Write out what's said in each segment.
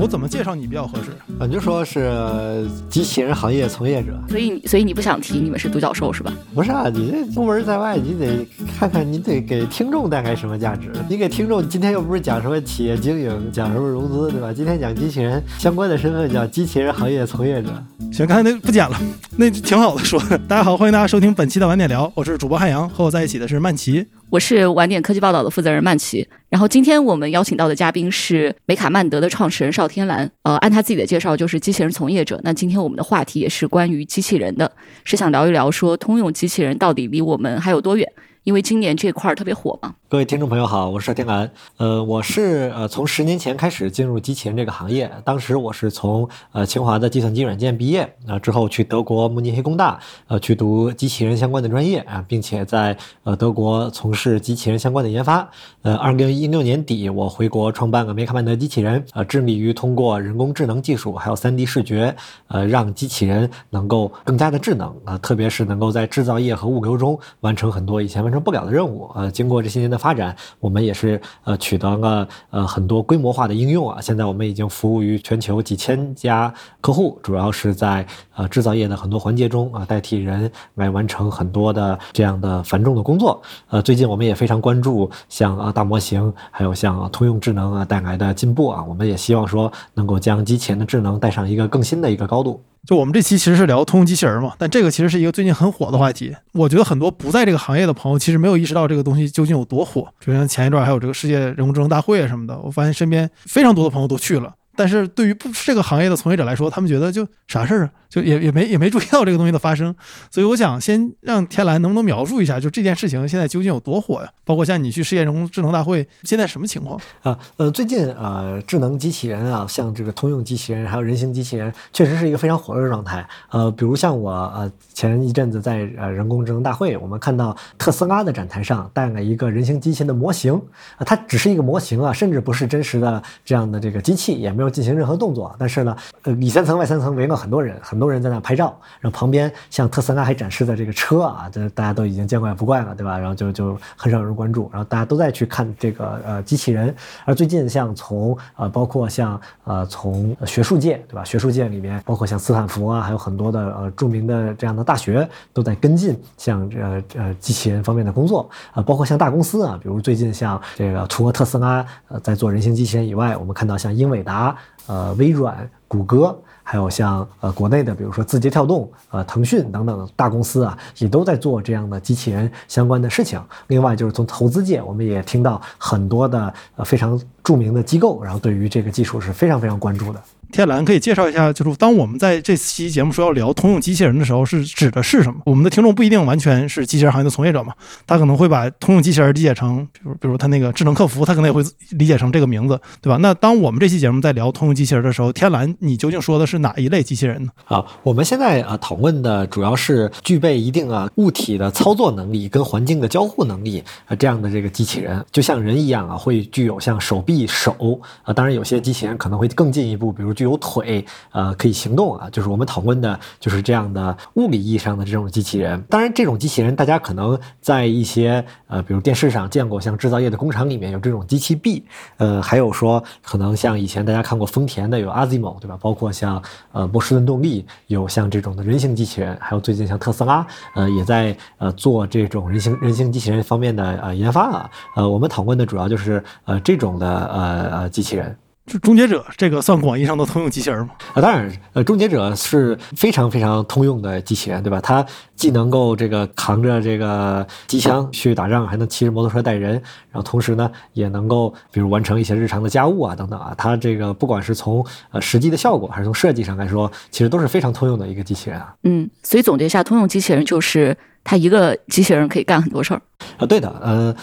我怎么介绍你比较合适？啊，你就说是机器人行业从业者。所以，所以你不想提你们是独角兽是吧？不是啊，你这出门在外，你得看看，你得给听众带来什么价值。你给听众，今天又不是讲什么企业经营，讲什么融资，对吧？今天讲机器人相关的身份，叫机器人行业从业者。行，刚才那不剪了，那挺好的说的。大家好，欢迎大家收听本期的晚点聊，我是主播汉阳，和我在一起的是曼奇。我是晚点科技报道的负责人曼奇，然后今天我们邀请到的嘉宾是美卡曼德的创始人邵天兰，呃，按他自己的介绍就是机器人从业者。那今天我们的话题也是关于机器人的，是想聊一聊说通用机器人到底离我们还有多远。因为今年这块儿特别火嘛。各位听众朋友好，我是天蓝。呃，我是呃从十年前开始进入机器人这个行业，当时我是从呃清华的计算机软件毕业，啊之后去德国慕尼黑工大，呃去读机器人相关的专业啊，并且在呃德国从事机器人相关的研发。呃，二零一六年底我回国创办了梅卡曼德机器人，呃致力于通过人工智能技术还有三 D 视觉，呃让机器人能够更加的智能啊，特别是能够在制造业和物流中完成很多以前完成不了的任务。呃，经过这些年的发展，我们也是呃取得了呃很多规模化的应用啊。现在我们已经服务于全球几千家客户，主要是在呃制造业的很多环节中啊，代替人来完成很多的这样的繁重的工作。呃，最近我们也非常关注像啊大模型，还有像通用智能啊带来的进步啊，我们也希望说能够将机器人的智能带上一个更新的一个高度。就我们这期其实是聊通用机器人嘛，但这个其实是一个最近很火的话题。我觉得很多不在这个行业的朋友其实没有意识到这个东西究竟有多火。就像前一段还有这个世界人工智能大会啊什么的，我发现身边非常多的朋友都去了。但是对于不这个行业的从业者来说，他们觉得就啥事儿啊，就也也没也没注意到这个东西的发生。所以我想先让天蓝能不能描述一下，就这件事情现在究竟有多火呀？包括像你去世界人工智能大会，现在什么情况啊？呃，最近呃，智能机器人啊，像这个通用机器人，还有人形机器人，确实是一个非常火热的状态。呃，比如像我呃前一阵子在呃人工智能大会，我们看到特斯拉的展台上带了一个人形机器的模型啊，它只是一个模型啊，甚至不是真实的这样的这个机器，也没有。进行任何动作，但是呢，呃，里三层外三层围了很多人，很多人在那拍照，然后旁边像特斯拉还展示的这个车啊，这大家都已经见怪不怪了，对吧？然后就就很少有人关注，然后大家都在去看这个呃机器人。而最近像从呃包括像呃从学术界，对吧？学术界里面包括像斯坦福啊，还有很多的呃著名的这样的大学都在跟进像呃呃机器人方面的工作啊，包括像大公司啊，比如最近像这个除了特斯拉呃在做人形机器人以外，我们看到像英伟达。呃，微软、谷歌，还有像呃国内的，比如说字节跳动、呃腾讯等等大公司啊，也都在做这样的机器人相关的事情。另外，就是从投资界，我们也听到很多的呃非常著名的机构，然后对于这个技术是非常非常关注的。天蓝可以介绍一下，就是当我们在这期节目说要聊通用机器人的时候，是指的是什么？我们的听众不一定完全是机器人行业的从业者嘛，他可能会把通用机器人理解成，比如比如他那个智能客服，他可能也会理解成这个名字，对吧？那当我们这期节目在聊通用机器人的时候，天蓝，你究竟说的是哪一类机器人呢？啊，我们现在啊讨论的主要是具备一定啊物体的操作能力跟环境的交互能力啊这样的这个机器人，就像人一样啊，会具有像手臂、手啊，当然有些机器人可能会更进一步，比如具有腿。呃，可以行动啊，就是我们讨论的，就是这样的物理意义上的这种机器人。当然，这种机器人大家可能在一些呃，比如电视上见过，像制造业的工厂里面有这种机器臂。呃，还有说可能像以前大家看过丰田的有 Azimo，对吧？包括像呃波士顿动力有像这种的人形机器人，还有最近像特斯拉，呃，也在呃做这种人形人形机器人方面的呃研发啊。呃，我们讨论的主要就是呃这种的呃呃机器人。就终结者这个算广义上的通用机器人吗？啊，当然，呃，终结者是非常非常通用的机器人，对吧？它既能够这个扛着这个机枪去打仗，还能骑着摩托车带人，然后同时呢，也能够比如完成一些日常的家务啊等等啊。它这个不管是从呃实际的效果，还是从设计上来说，其实都是非常通用的一个机器人啊。嗯，所以总结一下，通用机器人就是。它一个机器人可以干很多事儿啊，对的，呃，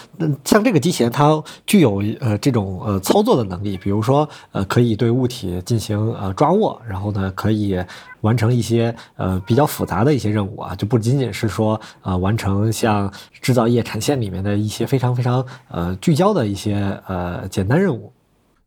像这个机器人，它具有呃这种呃操作的能力，比如说呃可以对物体进行呃抓握，然后呢可以完成一些呃比较复杂的一些任务啊，就不仅仅是说呃完成像制造业产线里面的一些非常非常呃聚焦的一些呃简单任务。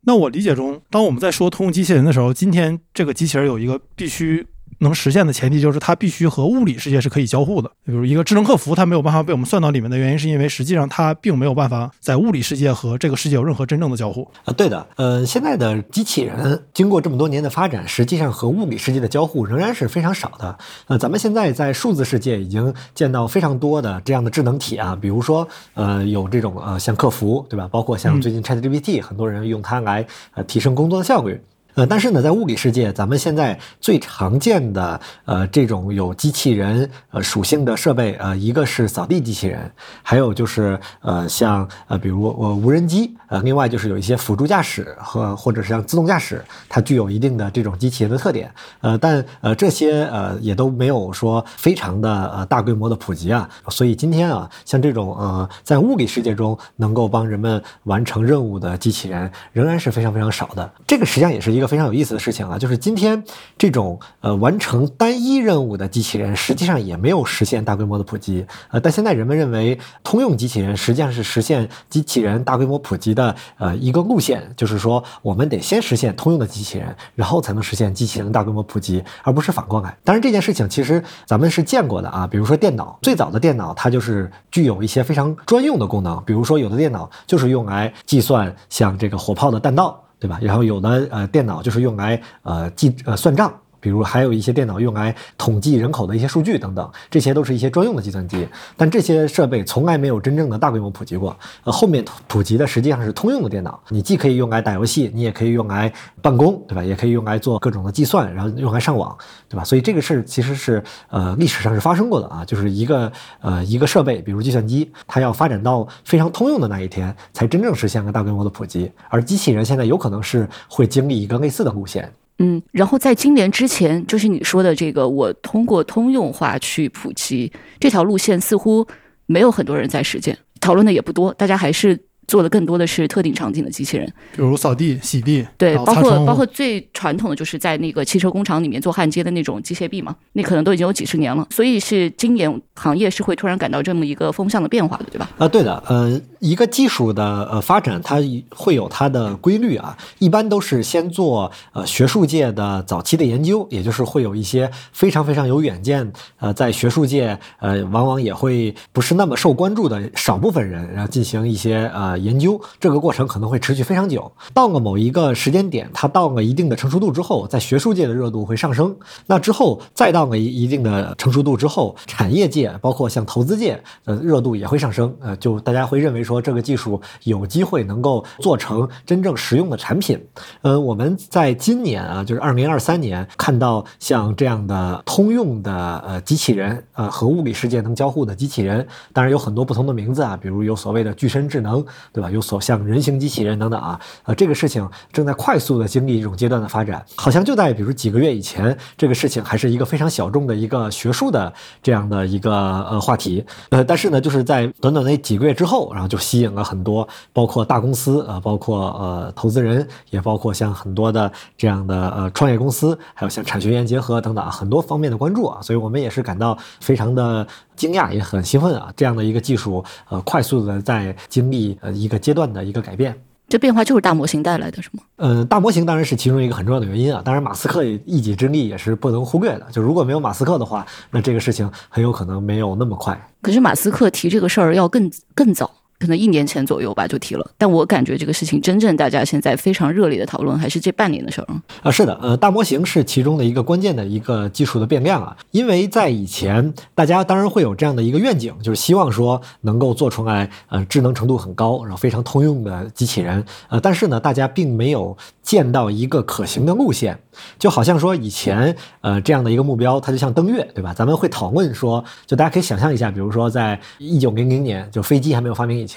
那我理解中，当我们在说通用机器人的时候，今天这个机器人有一个必须。能实现的前提就是它必须和物理世界是可以交互的。比如一个智能客服，它没有办法被我们算到里面的原因，是因为实际上它并没有办法在物理世界和这个世界有任何真正的交互。啊，对的，呃，现在的机器人经过这么多年的发展，实际上和物理世界的交互仍然是非常少的。呃，咱们现在在数字世界已经见到非常多的这样的智能体啊，比如说，呃，有这种呃像客服，对吧？包括像最近 ChatGPT，很多人用它来呃提升工作的效率。呃，但是呢，在物理世界，咱们现在最常见的呃这种有机器人呃属性的设备，呃，一个是扫地机器人，还有就是呃像呃比如呃无人机，呃，另外就是有一些辅助驾驶和或者是像自动驾驶，它具有一定的这种机器人的特点，呃，但呃这些呃也都没有说非常的呃大规模的普及啊，所以今天啊，像这种呃在物理世界中能够帮人们完成任务的机器人，仍然是非常非常少的。这个实际上也是一一个非常有意思的事情啊，就是今天这种呃完成单一任务的机器人，实际上也没有实现大规模的普及。呃，但现在人们认为通用机器人实际上是实现机器人大规模普及的呃一个路线，就是说我们得先实现通用的机器人，然后才能实现机器人大规模普及，而不是反过来。当然这件事情其实咱们是见过的啊，比如说电脑，最早的电脑它就是具有一些非常专用的功能，比如说有的电脑就是用来计算像这个火炮的弹道。对吧？然后有的呃电脑就是用来呃记呃算账。比如还有一些电脑用来统计人口的一些数据等等，这些都是一些专用的计算机。但这些设备从来没有真正的大规模普及过。呃，后面普及的实际上是通用的电脑，你既可以用来打游戏，你也可以用来办公，对吧？也可以用来做各种的计算，然后用来上网，对吧？所以这个事儿其实是呃历史上是发生过的啊，就是一个呃一个设备，比如计算机，它要发展到非常通用的那一天，才真正实现了大规模的普及。而机器人现在有可能是会经历一个类似的路线。嗯，然后在今年之前，就是你说的这个，我通过通用化去普及这条路线，似乎没有很多人在实践，讨论的也不多，大家还是。做的更多的是特定场景的机器人，比如扫地、洗地，对，包括包括最传统的就是在那个汽车工厂里面做焊接的那种机械臂嘛，那可能都已经有几十年了，所以是今年行业是会突然感到这么一个风向的变化的，对吧？啊，对的，呃，一个技术的呃发展，它会有它的规律啊，一般都是先做呃学术界的早期的研究，也就是会有一些非常非常有远见，呃，在学术界呃往往也会不是那么受关注的少部分人，然后进行一些呃呃研究，这个过程可能会持续非常久。到了某一个时间点，它到了一定的成熟度之后，在学术界的热度会上升，那之后再到了一一定的成熟度之后，产业界包括像投资界的热度也会上升，呃，就大家会认为说这个技术有机会能够做成真正实用的产品。呃，我们在今年啊，就是二零二三年看到像这样的通用的呃机器人，呃和物理世界能交互的机器人，当然有很多不同的名字啊，比如有所谓的具身智能，对吧？有所像人形机器人等等啊，呃，这个事情正在快速的经历一种阶段的发展，好像就在比如几个月以前，这个事情还是一个非常小众的一个学术的这样的一个呃话题，呃，但是呢，就是在短短的几个月之后，然后就吸引了很多，包括大公司啊、包括呃投资人，也包括像很多的这样的呃创业公司，还有像产学研结合等等啊很多方面的关注啊，所以我们也是感到非常的惊讶，也很兴奋啊，这样的一个技术呃快速的在经历呃一个阶段的一个改变。这变化就是大模型带来的，是吗？呃，大模型当然是其中一个很重要的原因啊。当然，马斯克一己之力也是不能忽略的。就如果没有马斯克的话，那这个事情很有可能没有那么快。可是马斯克提这个事儿要更更早，可能一年前左右吧就提了。但我感觉这个事情真正大家现在非常热烈的讨论，还是这半年的事儿。啊，是的，呃，大模型是其中的一个关键的一个技术的变量啊。因为在以前，大家当然会有这样的一个愿景，就是希望说能够做出来，呃，智能程度很高，然后非常通用的机器人。呃，但是呢，大家并没有见到一个可行的路线。就好像说以前，呃，这样的一个目标，它就像登月，对吧？咱们会讨论说，就大家可以想象一下，比如说在一九零零年，就飞机还没有发明以前，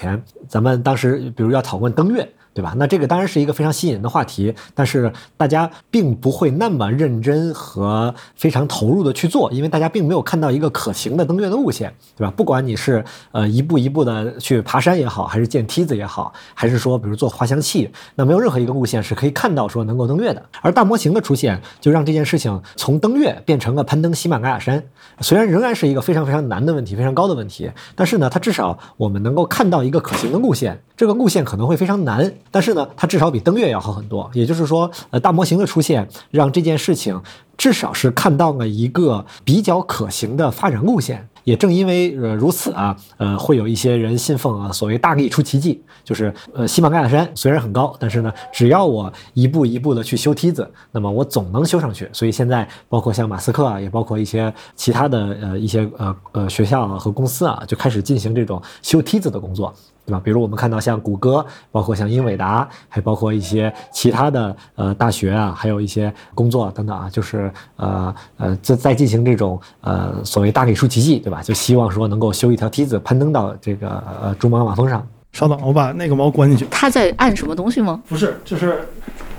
咱们当时比如要讨论登月。对吧？那这个当然是一个非常吸引人的话题，但是大家并不会那么认真和非常投入的去做，因为大家并没有看到一个可行的登月的路线，对吧？不管你是呃一步一步的去爬山也好，还是建梯子也好，还是说比如做滑翔器，那没有任何一个路线是可以看到说能够登月的。而大模型的出现，就让这件事情从登月变成了攀登喜马拉雅山。虽然仍然是一个非常非常难的问题，非常高的问题，但是呢，它至少我们能够看到一个可行的路线。这个路线可能会非常难。但是呢，它至少比登月要好很多。也就是说，呃，大模型的出现让这件事情至少是看到了一个比较可行的发展路线。也正因为如此啊，呃，会有一些人信奉啊所谓大力出奇迹，就是呃喜马拉雅山虽然很高，但是呢，只要我一步一步的去修梯子，那么我总能修上去。所以现在包括像马斯克啊，也包括一些其他的呃一些呃呃学校啊和公司啊，就开始进行这种修梯子的工作。对吧？比如我们看到像谷歌，包括像英伟达，还包括一些其他的呃大学啊，还有一些工作等等啊，就是呃呃在在进行这种呃所谓大力出奇迹，对吧？就希望说能够修一条梯子攀登到这个呃珠穆朗玛峰上。稍等，我把那个猫关进去。他在按什么东西吗？不是，就是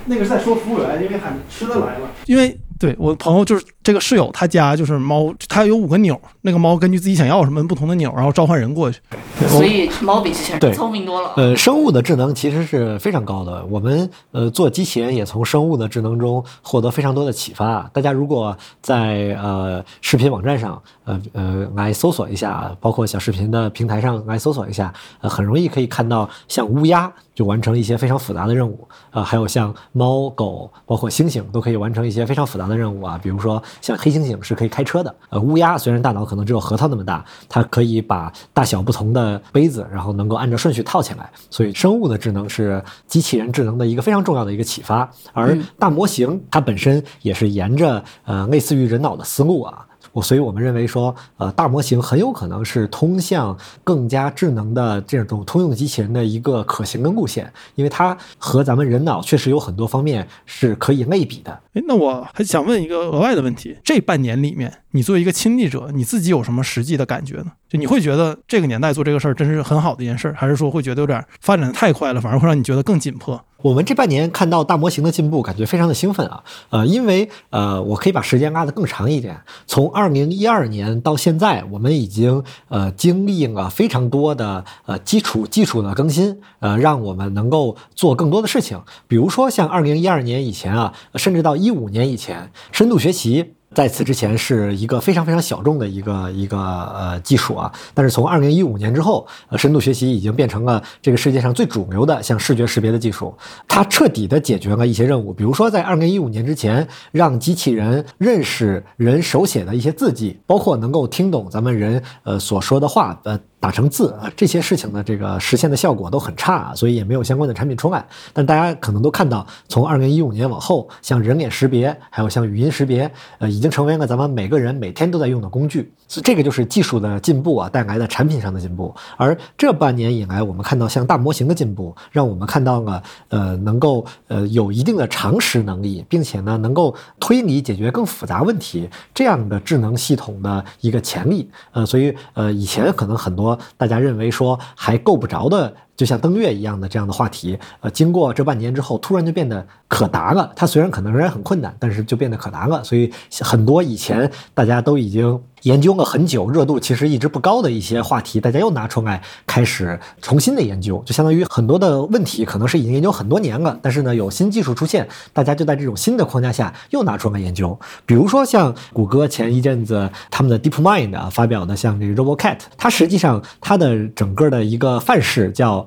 那个是在说服务员，因为喊吃的来了。因为对我朋友就是这个室友，他家就是猫，他有五个钮，那个猫根据自己想要什么不同的钮，然后召唤人过去。所以猫比机器人聪明多了。呃，生物的智能其实是非常高的。我们呃做机器人也从生物的智能中获得非常多的启发。大家如果在呃视频网站上呃呃来搜索一下，包括小视频的平台上来搜索一下，呃很容易可以看到像乌鸦就完成一些非常复杂的任务啊、还有像猫狗，包括猩猩都可以完成一些非常复杂的任务啊。比如说像黑猩猩是可以开车的，呃乌鸦虽然大脑可能只有核桃那么大，它可以把大小不同的杯子，然后能够按照顺序套起来。所以生物的智能是机器人智能的一个非常重要的一个启发，而大模型它本身也是沿着呃类似于人脑的思路啊。所以，我们认为说，呃，大模型很有可能是通向更加智能的这种通用机器人的一个可行的路线，因为它和咱们人脑确实有很多方面是可以类比的。哎，那我还想问一个额外的问题：这半年里面，你作为一个亲历者，你自己有什么实际的感觉呢？就你会觉得这个年代做这个事儿真是很好的一件事儿，还是说会觉得有点发展的太快了，反而会让你觉得更紧迫？我们这半年看到大模型的进步，感觉非常的兴奋啊！呃，因为呃，我可以把时间拉得更长一点，从二零一二年到现在，我们已经呃经历了非常多的呃基础技术的更新，呃，让我们能够做更多的事情。比如说像二零一二年以前啊，甚至到一五年以前，深度学习。在此之前是一个非常非常小众的一个一个呃技术啊，但是从二零一五年之后，呃，深度学习已经变成了这个世界上最主流的像视觉识别的技术，它彻底的解决了一些任务，比如说在二零一五年之前，让机器人认识人手写的一些字迹，包括能够听懂咱们人呃所说的话，呃。打成字啊，这些事情呢，这个实现的效果都很差，所以也没有相关的产品出来。但大家可能都看到，从二零一五年往后，像人脸识别，还有像语音识别，呃，已经成为了咱们每个人每天都在用的工具。所以这个就是技术的进步啊带来的产品上的进步。而这半年以来，我们看到像大模型的进步，让我们看到了呃能够呃有一定的常识能力，并且呢能够推理解决更复杂问题这样的智能系统的一个潜力。呃，所以呃以前可能很多。大家认为说还够不着的，就像登月一样的这样的话题，呃，经过这半年之后，突然就变得可达了。它虽然可能仍然很困难，但是就变得可达了。所以很多以前大家都已经研究了很久，热度其实一直不高的一些话题，大家又拿出来开始重新的研究，就相当于很多的问题可能是已经研究很多年了，但是呢有新技术出现，大家就在这种新的框架下又拿出来研究。比如说像谷歌前一阵子他们的 DeepMind 啊发表的像这个 RoboCat，它实际上它的整个的一个范式叫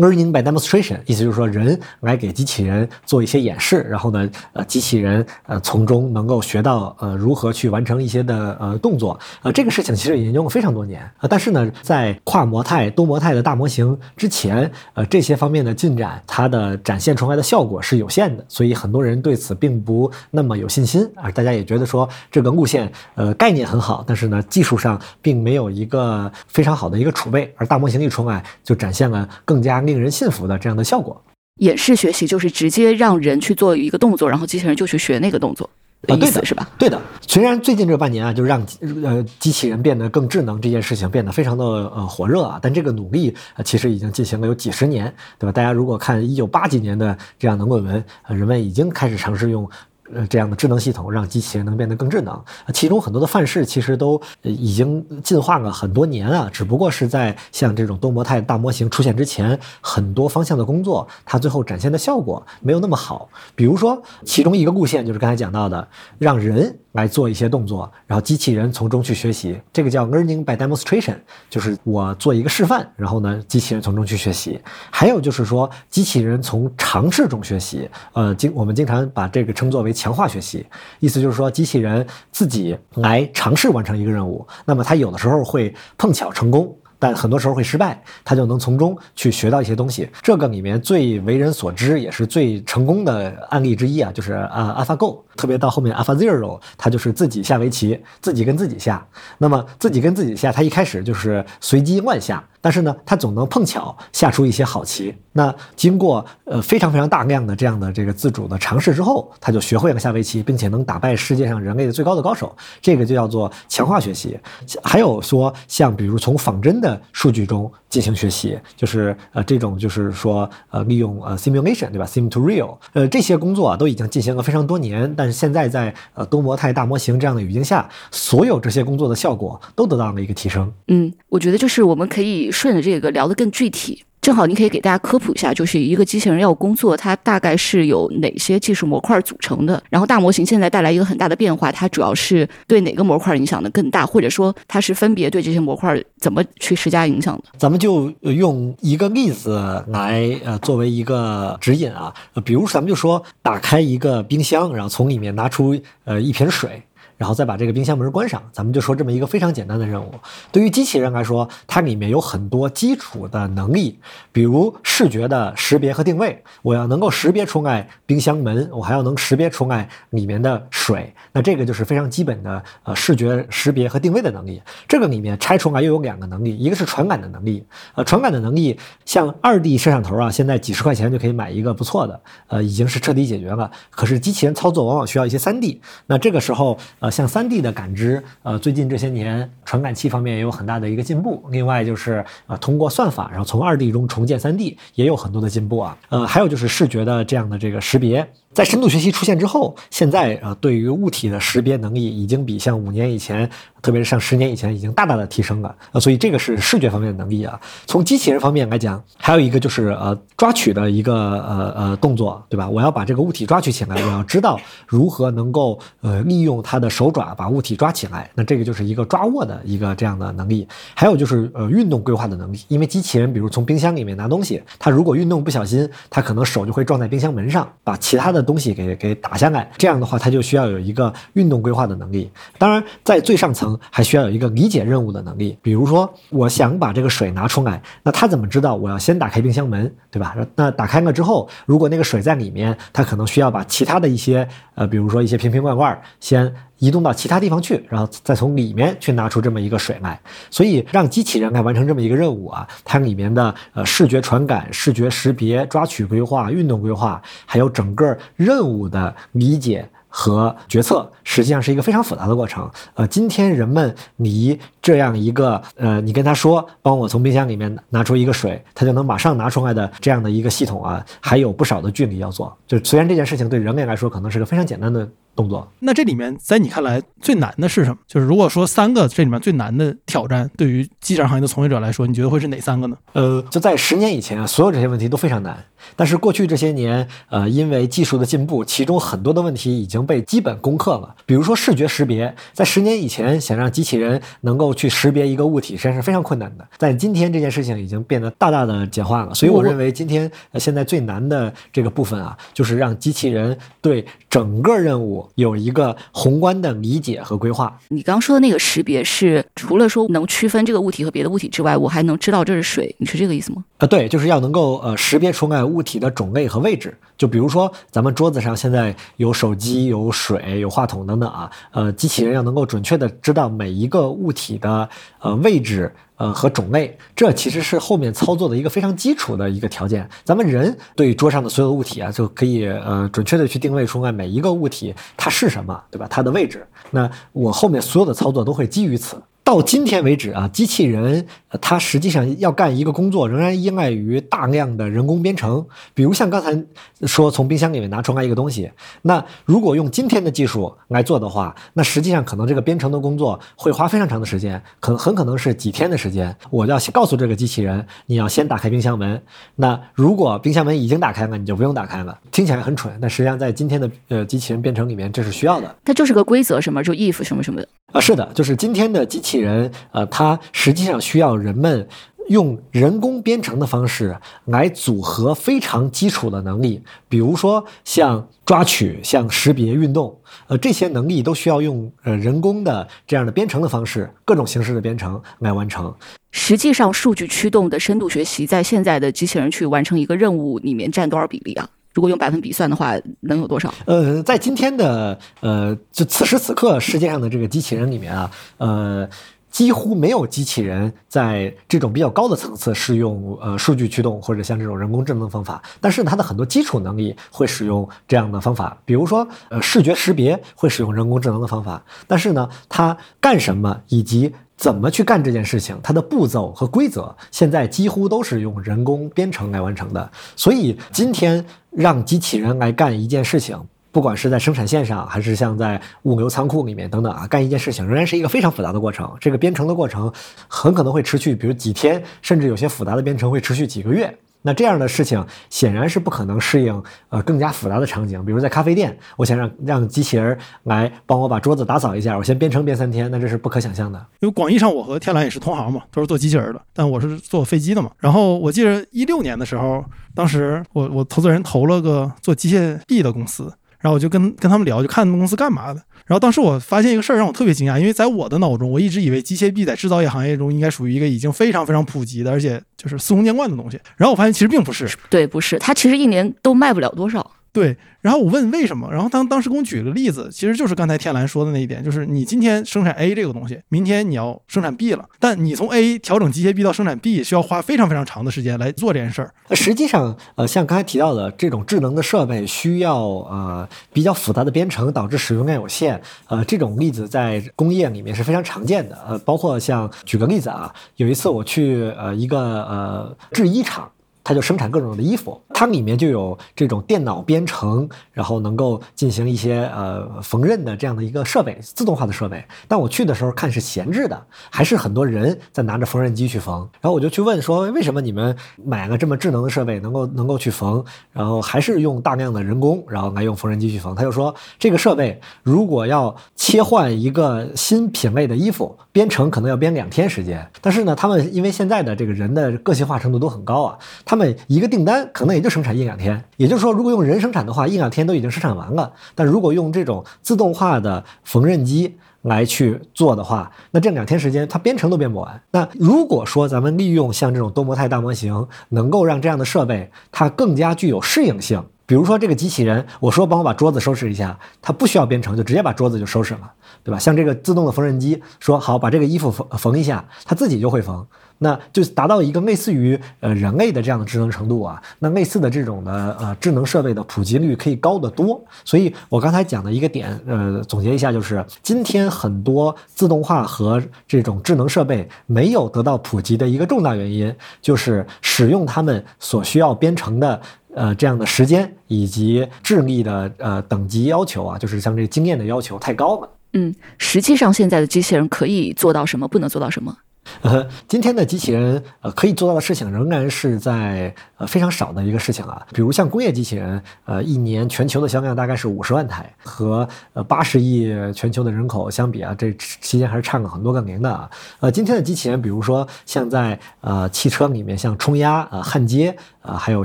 Learning by Demonstration，意思就是说人来给机器人做一些演示，然后呢呃机器人呃从中能够学到呃如何去完成一些的呃动作。呃，这个事情其实也研究了非常多年呃，但是呢，在跨模态、多模态的大模型之前，呃，这些方面的进展，它的展现出来的效果是有限的，所以很多人对此并不那么有信心啊。大家也觉得说这个路线，呃，概念很好，但是呢，技术上并没有一个非常好的一个储备，而大模型一出来，就展现了更加令人信服的这样的效果。演示学习就是直接让人去做一个动作，然后机器人就去学那个动作。啊，对的，是吧？对的。虽然最近这半年啊，就让呃机器人变得更智能这件事情变得非常的呃火热啊，但这个努力呃其实已经进行了有几十年，对吧？大家如果看一九八几年的这样的论文，呃，人们已经开始尝试用。呃，这样的智能系统让机器人能变得更智能，其中很多的范式其实都已经进化了很多年啊，只不过是在像这种多模态大模型出现之前，很多方向的工作，它最后展现的效果没有那么好。比如说，其中一个路线就是刚才讲到的，让人来做一些动作，然后机器人从中去学习，这个叫 learning by demonstration，就是我做一个示范，然后呢，机器人从中去学习。还有就是说，机器人从尝试中学习，呃，经我们经常把这个称作为强化学习，意思就是说，机器人自己来尝试完成一个任务，那么它有的时候会碰巧成功。但很多时候会失败，他就能从中去学到一些东西。这个里面最为人所知，也是最成功的案例之一啊，就是啊，AlphaGo。特别到后面 AlphaZero，他就是自己下围棋，自己跟自己下。那么自己跟自己下，他一开始就是随机乱下，但是呢，他总能碰巧下出一些好棋。那经过呃非常非常大量的这样的这个自主的尝试之后，他就学会了下围棋，并且能打败世界上人类的最高的高手。这个就叫做强化学习。还有说像比如从仿真的数据中进行学习，就是呃这种就是说呃利用呃 simulation 对吧？sim to real，呃这些工作啊都已经进行了非常多年，但是现在在呃多模态大模型这样的语境下，所有这些工作的效果都得到了一个提升。嗯，我觉得就是我们可以顺着这个聊得更具体。正好，你可以给大家科普一下，就是一个机器人要工作，它大概是有哪些技术模块组成的？然后大模型现在带来一个很大的变化，它主要是对哪个模块影响的更大，或者说它是分别对这些模块怎么去施加影响的？咱们就用一个例子来呃作为一个指引啊，比如咱们就说打开一个冰箱，然后从里面拿出呃一瓶水。然后再把这个冰箱门关上，咱们就说这么一个非常简单的任务。对于机器人来说，它里面有很多基础的能力，比如视觉的识别和定位。我要能够识别出来冰箱门，我还要能识别出来里面的水。那这个就是非常基本的呃视觉识别和定位的能力。这个里面拆出来又有两个能力，一个是传感的能力。呃，传感的能力像二 D 摄像头啊，现在几十块钱就可以买一个不错的，呃，已经是彻底解决了。可是机器人操作往往需要一些三 D。那这个时候呃。像三 D 的感知，呃，最近这些年传感器方面也有很大的一个进步。另外就是呃，通过算法，然后从二 D 中重建三 D 也有很多的进步啊。呃，还有就是视觉的这样的这个识别。在深度学习出现之后，现在呃，对于物体的识别能力已经比像五年以前，特别是像十年以前，已经大大的提升了。呃，所以这个是视觉方面的能力啊。从机器人方面来讲，还有一个就是呃，抓取的一个呃呃动作，对吧？我要把这个物体抓取起来，我要知道如何能够呃利用它的手爪把物体抓起来。那这个就是一个抓握的一个这样的能力。还有就是呃运动规划的能力，因为机器人比如从冰箱里面拿东西，它如果运动不小心，它可能手就会撞在冰箱门上，把其他的。东西给给打下来，这样的话，它就需要有一个运动规划的能力。当然，在最上层还需要有一个理解任务的能力。比如说，我想把这个水拿出来，那它怎么知道我要先打开冰箱门，对吧？那打开了之后，如果那个水在里面，它可能需要把其他的一些呃，比如说一些瓶瓶罐罐先。移动到其他地方去，然后再从里面去拿出这么一个水来，所以让机器人来完成这么一个任务啊，它里面的呃视觉传感、视觉识别、抓取规划、运动规划，还有整个任务的理解和决策，实际上是一个非常复杂的过程。呃，今天人们离这样一个呃，你跟他说帮我从冰箱里面拿出一个水，他就能马上拿出来的这样的一个系统啊，还有不少的距离要做。就虽然这件事情对人类来说可能是个非常简单的。动作，那这里面在你看来最难的是什么？就是如果说三个这里面最难的挑战，对于机器人行业的从业者来说，你觉得会是哪三个呢？呃，就在十年以前啊，所有这些问题都非常难。但是过去这些年，呃，因为技术的进步，其中很多的问题已经被基本攻克了。比如说视觉识别，在十年以前，想让机器人能够去识别一个物体，实际上是非常困难的。在今天，这件事情已经变得大大的简化了。所以我认为，今天现在最难的这个部分啊，就是让机器人对整个任务。有一个宏观的理解和规划。你刚刚说的那个识别是除了说能区分这个物体和别的物体之外，我还能知道这是水，你是这个意思吗？呃，对，就是要能够呃识别出来物体的种类和位置。就比如说咱们桌子上现在有手机、有水、有话筒等等啊，呃，机器人要能够准确的知道每一个物体的呃位置。呃，和种类，这其实是后面操作的一个非常基础的一个条件。咱们人对桌上的所有物体啊，就可以呃准确的去定位出来每一个物体它是什么，对吧？它的位置。那我后面所有的操作都会基于此。到今天为止啊，机器人呃它实际上要干一个工作，仍然依赖于大量的人工编程。比如像刚才说从冰箱里面拿出来一个东西，那如果用今天的技术来做的话，那实际上可能这个编程的工作会花非常长的时间，可能很可能是几天的时间。我要告诉这个机器人，你要先打开冰箱门。那如果冰箱门已经打开了，你就不用打开了。听起来很蠢，但实际上在今天的呃机器人编程里面，这是需要的。它就是个规则，什么就 if 什么什么的。啊，是的，就是今天的机器人，呃，它实际上需要人们用人工编程的方式来组合非常基础的能力，比如说像抓取、像识别、运动，呃，这些能力都需要用呃人工的这样的编程的方式，各种形式的编程来完成。实际上，数据驱动的深度学习在现在的机器人去完成一个任务里面占多少比例啊？如果用百分比算的话，能有多少？呃，在今天的呃，就此时此刻世界上的这个机器人里面啊，呃，几乎没有机器人在这种比较高的层次是用呃数据驱动或者像这种人工智能方法，但是它的很多基础能力会使用这样的方法，比如说呃视觉识别会使用人工智能的方法，但是呢，它干什么以及怎么去干这件事情，它的步骤和规则现在几乎都是用人工编程来完成的，所以今天。让机器人来干一件事情，不管是在生产线上，还是像在物流仓库里面等等啊，干一件事情仍然是一个非常复杂的过程。这个编程的过程很可能会持续，比如几天，甚至有些复杂的编程会持续几个月。那这样的事情显然是不可能适应呃更加复杂的场景，比如在咖啡店，我想让让机器人来帮我把桌子打扫一下，我先编程编三天，那这是不可想象的。因为广义上我和天蓝也是同行嘛，都是做机器人的，但我是做飞机的嘛。然后我记得一六年的时候，当时我我投资人投了个做机械臂的公司。然后我就跟跟他们聊，就看他们公司干嘛的。然后当时我发现一个事儿让我特别惊讶，因为在我的脑中，我一直以为机械臂在制造业行业中应该属于一个已经非常非常普及的，而且就是司空见惯的东西。然后我发现其实并不是，对，不是，它其实一年都卖不了多少。对，然后我问为什么，然后当当时给我举了个例子，其实就是刚才天蓝说的那一点，就是你今天生产 A 这个东西，明天你要生产 B 了，但你从 A 调整机械臂到生产 B 需要花非常非常长的时间来做这件事儿。实际上，呃，像刚才提到的这种智能的设备需要呃比较复杂的编程，导致使用量有限。呃，这种例子在工业里面是非常常见的。呃，包括像举个例子啊，有一次我去呃一个呃制衣厂。它就生产各种的衣服，它里面就有这种电脑编程，然后能够进行一些呃缝纫的这样的一个设备，自动化的设备。但我去的时候看是闲置的，还是很多人在拿着缝纫机去缝。然后我就去问说，为什么你们买了这么智能的设备，能够能够去缝，然后还是用大量的人工，然后来用缝纫机去缝？他就说，这个设备如果要切换一个新品类的衣服，编程可能要编两天时间。但是呢，他们因为现在的这个人的个性化程度都很高啊，他们。一个订单可能也就生产一两天，也就是说，如果用人生产的话，一两天都已经生产完了。但如果用这种自动化的缝纫机来去做的话，那这两天时间它编程都编不完。那如果说咱们利用像这种多模态大模型，能够让这样的设备它更加具有适应性，比如说这个机器人，我说帮我把桌子收拾一下，它不需要编程，就直接把桌子就收拾了，对吧？像这个自动的缝纫机，说好把这个衣服缝缝一下，它自己就会缝。那就达到一个类似于呃人类的这样的智能程度啊，那类似的这种的呃智能设备的普及率可以高得多。所以我刚才讲的一个点，呃，总结一下就是，今天很多自动化和这种智能设备没有得到普及的一个重大原因，就是使用它们所需要编程的呃这样的时间以及智力的呃等级要求啊，就是像这经验的要求太高了。嗯，实际上现在的机器人可以做到什么，不能做到什么？呃，今天的机器人呃可以做到的事情仍然是在呃非常少的一个事情啊，比如像工业机器人，呃一年全球的销量大概是五十万台，和呃八十亿全球的人口相比啊，这期间还是差了很多个零的啊。呃，今天的机器人，比如说像在呃汽车里面，像冲压、呃焊接，呃还有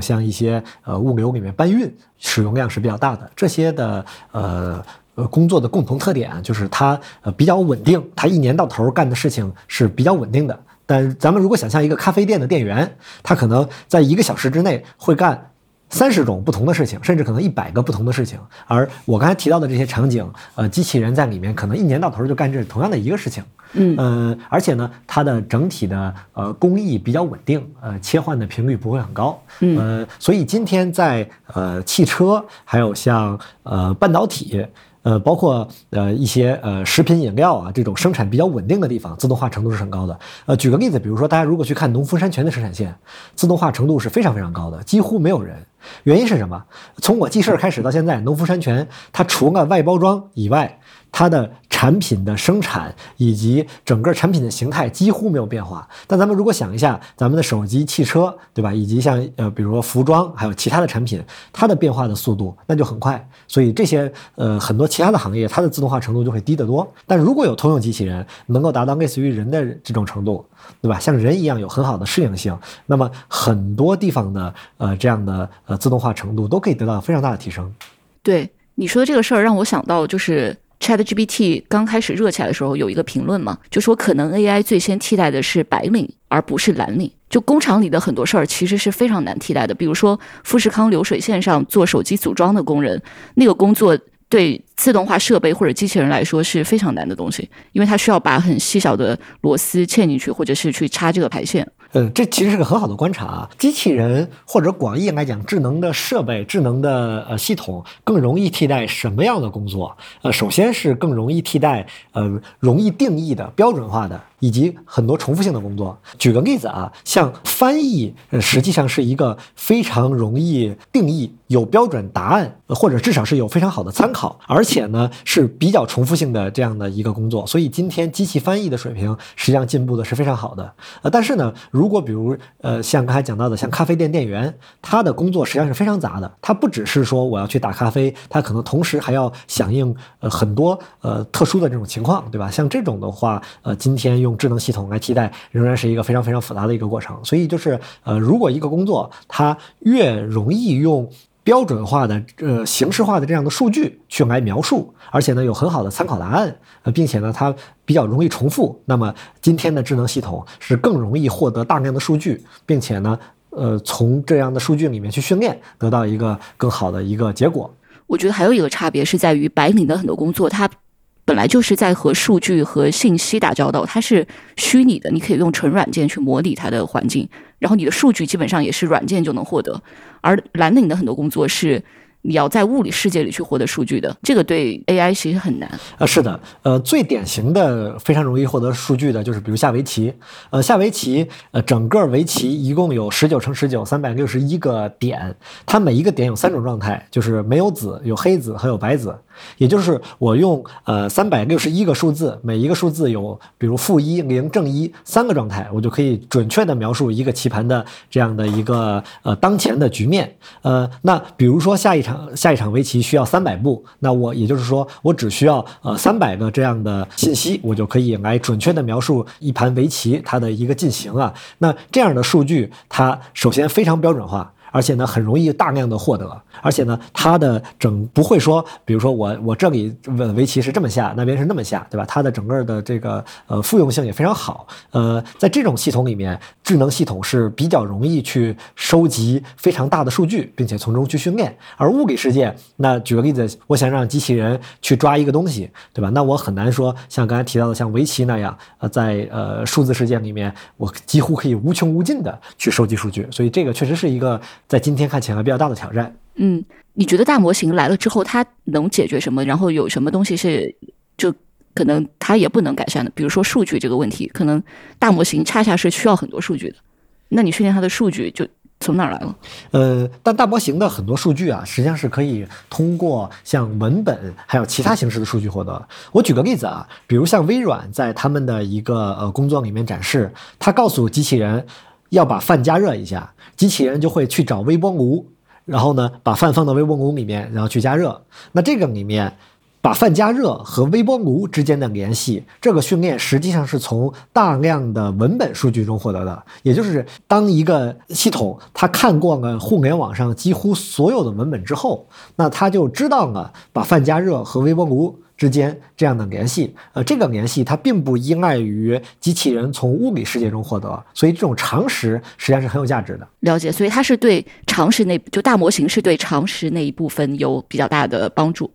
像一些呃物流里面搬运，使用量是比较大的。这些的呃。呃，工作的共同特点就是它呃比较稳定，它一年到头干的事情是比较稳定的。但咱们如果想象一个咖啡店的店员，他可能在一个小时之内会干三十种不同的事情，甚至可能一百个不同的事情。而我刚才提到的这些场景，呃，机器人在里面可能一年到头就干这同样的一个事情。嗯，呃，而且呢，它的整体的呃工艺比较稳定，呃，切换的频率不会很高。嗯，呃，所以今天在呃汽车还有像呃半导体。呃，包括呃一些呃食品饮料啊这种生产比较稳定的地方，自动化程度是很高的。呃，举个例子，比如说大家如果去看农夫山泉的生产线，自动化程度是非常非常高的，几乎没有人。原因是什么？从我记事儿开始到现在，农夫山泉它除了外包装以外，它的产品的生产以及整个产品的形态几乎没有变化。但咱们如果想一下，咱们的手机、汽车，对吧？以及像呃，比如说服装，还有其他的产品，它的变化的速度那就很快。所以这些呃很多其他的行业，它的自动化程度就会低得多。但如果有通用机器人能够达到类似于人的这种程度，对吧？像人一样有很好的适应性，那么很多地方的呃这样的呃自动化程度都可以得到非常大的提升。对你说的这个事儿，让我想到就是 ChatGPT 刚开始热起来的时候，有一个评论嘛，就说可能 AI 最先替代的是白领，而不是蓝领。就工厂里的很多事儿其实是非常难替代的，比如说富士康流水线上做手机组装的工人，那个工作对自动化设备或者机器人来说是非常难的东西，因为它需要把很细小的螺丝嵌进去，或者是去插这个排线。呃，这其实是个很好的观察啊。机器人或者广义来讲，智能的设备、智能的呃系统更容易替代什么样的工作？呃，首先是更容易替代呃容易定义的标准化的以及很多重复性的工作。举个例子啊，像翻译，呃，实际上是一个非常容易定义、有标准答案，或者至少是有非常好的参考，而且呢是比较重复性的这样的一个工作。所以今天机器翻译的水平实际上进步的是非常好的。呃，但是呢，如如果比如呃像刚才讲到的，像咖啡店店员，他的工作实际上是非常杂的。他不只是说我要去打咖啡，他可能同时还要响应呃很多呃特殊的这种情况，对吧？像这种的话，呃，今天用智能系统来替代，仍然是一个非常非常复杂的一个过程。所以就是呃，如果一个工作它越容易用标准化的呃形式化的这样的数据去来描述，而且呢有很好的参考答案，呃，并且呢它比较容易重复，那么今天的智能系统是更容易获得大量的数据，并且呢呃从这样的数据里面去训练，得到一个更好的一个结果。我觉得还有一个差别是在于白领的很多工作，它本来就是在和数据和信息打交道，它是虚拟的，你可以用纯软件去模拟它的环境，然后你的数据基本上也是软件就能获得。而蓝领的很多工作是你要在物理世界里去获得数据的，这个对 AI 其实很难。呃，是的，呃，最典型的非常容易获得数据的就是比如下围棋，呃，下围棋，呃，整个围棋一共有十九乘十九，三百六十一个点，它每一个点有三种状态，就是没有子、有黑子和有白子。也就是我用呃三百六十一个数字，每一个数字有比如负一、零、正一三个状态，我就可以准确的描述一个棋盘的这样的一个呃当前的局面。呃，那比如说下一场下一场围棋需要三百步，那我也就是说我只需要呃三百个这样的信息，我就可以来准确的描述一盘围棋它的一个进行啊。那这样的数据它首先非常标准化。而且呢，很容易大量的获得，而且呢，它的整不会说，比如说我我这里问围棋是这么下，那边是那么下，对吧？它的整个的这个呃复用性也非常好。呃，在这种系统里面，智能系统是比较容易去收集非常大的数据，并且从中去训练。而物理世界，那举个例子，我想让机器人去抓一个东西，对吧？那我很难说像刚才提到的像围棋那样，呃，在呃数字世界里面，我几乎可以无穷无尽的去收集数据。所以这个确实是一个。在今天看起来比较大的挑战。嗯，你觉得大模型来了之后，它能解决什么？然后有什么东西是就可能它也不能改善的？比如说数据这个问题，可能大模型恰恰是需要很多数据的。那你训练它的数据就从哪儿来了？呃，但大模型的很多数据啊，实际上是可以通过像文本还有其他形式的数据获得。我举个例子啊，比如像微软在他们的一个呃工作里面展示，他告诉机器人。要把饭加热一下，机器人就会去找微波炉，然后呢，把饭放到微波炉里面，然后去加热。那这个里面，把饭加热和微波炉之间的联系，这个训练实际上是从大量的文本数据中获得的。也就是当一个系统它看过了互联网上几乎所有的文本之后，那它就知道了把饭加热和微波炉。之间这样的联系，呃，这个联系它并不依赖于机器人从物理世界中获得，所以这种常识实际上是很有价值的。了解，所以它是对常识那就大模型是对常识那一部分有比较大的帮助。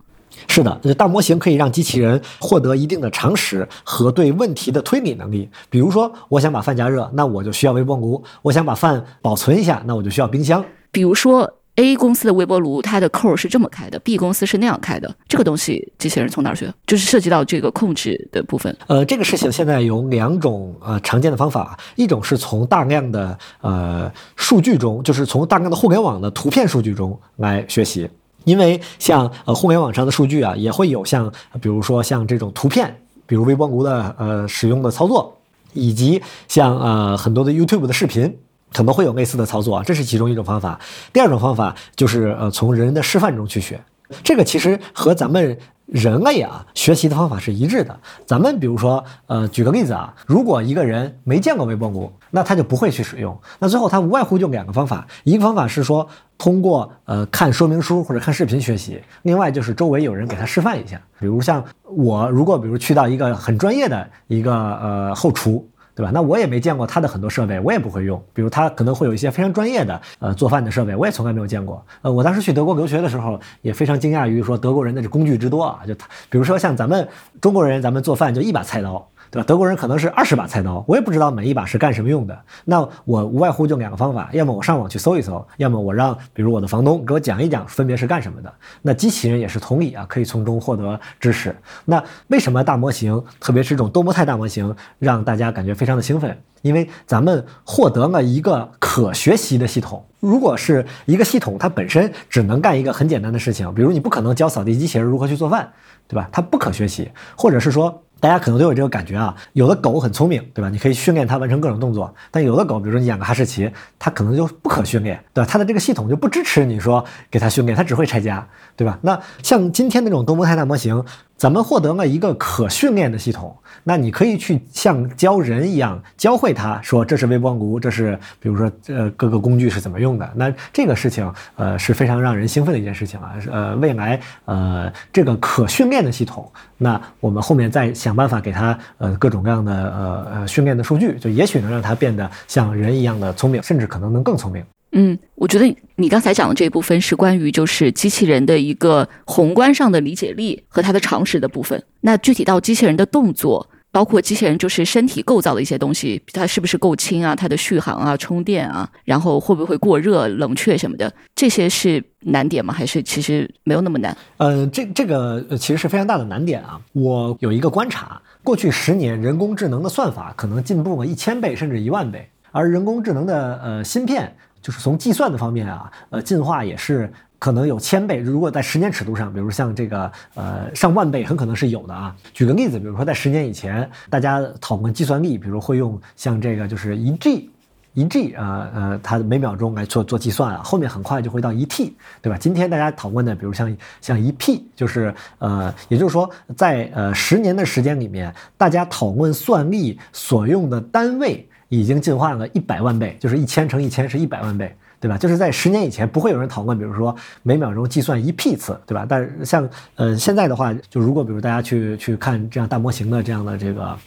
是的，就是大模型可以让机器人获得一定的常识和对问题的推理能力。比如说，我想把饭加热，那我就需要微波炉；我想把饭保存一下，那我就需要冰箱。比如说。A 公司的微波炉它的扣是这么开的，B 公司是那样开的，这个东西机器人从哪儿学？就是涉及到这个控制的部分。呃，这个事情现在有两种呃常见的方法，一种是从大量的呃数据中，就是从大量的互联网的图片数据中来学习。因为像呃互联网上的数据啊，也会有像比如说像这种图片，比如微波炉的呃使用的操作，以及像呃很多的 YouTube 的视频，可能会有类似的操作啊，这是其中一种方法。第二种方法就是呃从人的示范中去学，这个其实和咱们。人类啊，学习的方法是一致的。咱们比如说，呃，举个例子啊，如果一个人没见过微波炉，那他就不会去使用。那最后他无外乎就两个方法，一个方法是说通过呃看说明书或者看视频学习，另外就是周围有人给他示范一下。比如像我，如果比如去到一个很专业的一个呃后厨。对吧？那我也没见过他的很多设备，我也不会用。比如他可能会有一些非常专业的呃做饭的设备，我也从来没有见过。呃，我当时去德国留学的时候，也非常惊讶于说德国人的这工具之多啊。就他，比如说像咱们中国人，咱们做饭就一把菜刀。对吧？德国人可能是二十把菜刀，我也不知道每一把是干什么用的。那我无外乎就两个方法：要么我上网去搜一搜，要么我让比如我的房东给我讲一讲分别是干什么的。那机器人也是同理啊，可以从中获得知识。那为什么大模型，特别是这种多模态大模型，让大家感觉非常的兴奋？因为咱们获得了一个可学习的系统。如果是一个系统，它本身只能干一个很简单的事情，比如你不可能教扫地机器人如何去做饭，对吧？它不可学习，或者是说。大家可能都有这个感觉啊，有的狗很聪明，对吧？你可以训练它完成各种动作，但有的狗，比如说你养个哈士奇，它可能就不可训练，对吧？它的这个系统就不支持你说给它训练，它只会拆家，对吧？那像今天那种多模态大模型。咱们获得了一个可训练的系统，那你可以去像教人一样教会他说这是微波炉，这是比如说呃各个工具是怎么用的。那这个事情呃是非常让人兴奋的一件事情啊。呃，未来呃这个可训练的系统，那我们后面再想办法给他呃各种各样的呃呃训练的数据，就也许能让他变得像人一样的聪明，甚至可能能更聪明。嗯，我觉得你刚才讲的这一部分是关于就是机器人的一个宏观上的理解力和它的常识的部分。那具体到机器人的动作，包括机器人就是身体构造的一些东西，它是不是够轻啊？它的续航啊、充电啊，然后会不会过热、冷却什么的，这些是难点吗？还是其实没有那么难？呃，这这个其实是非常大的难点啊。我有一个观察，过去十年人工智能的算法可能进步了一千倍甚至一万倍，而人工智能的呃芯片。就是从计算的方面啊，呃，进化也是可能有千倍。如果在时间尺度上，比如像这个呃上万倍，很可能是有的啊。举个例子，比如说在十年以前，大家讨论计算力，比如会用像这个就是一 G，一 G 啊呃，它每秒钟来做做计算啊，后面很快就会到一 T，对吧？今天大家讨论的，比如像像一 P，就是呃，也就是说在呃十年的时间里面，大家讨论算力所用的单位。已经进化了一百万倍，就是一千乘一千是一百万倍，对吧？就是在十年以前不会有人讨论，比如说每秒钟计算一 P 次，对吧？但是像呃现在的话，就如果比如大家去去看这样大模型的这样的这个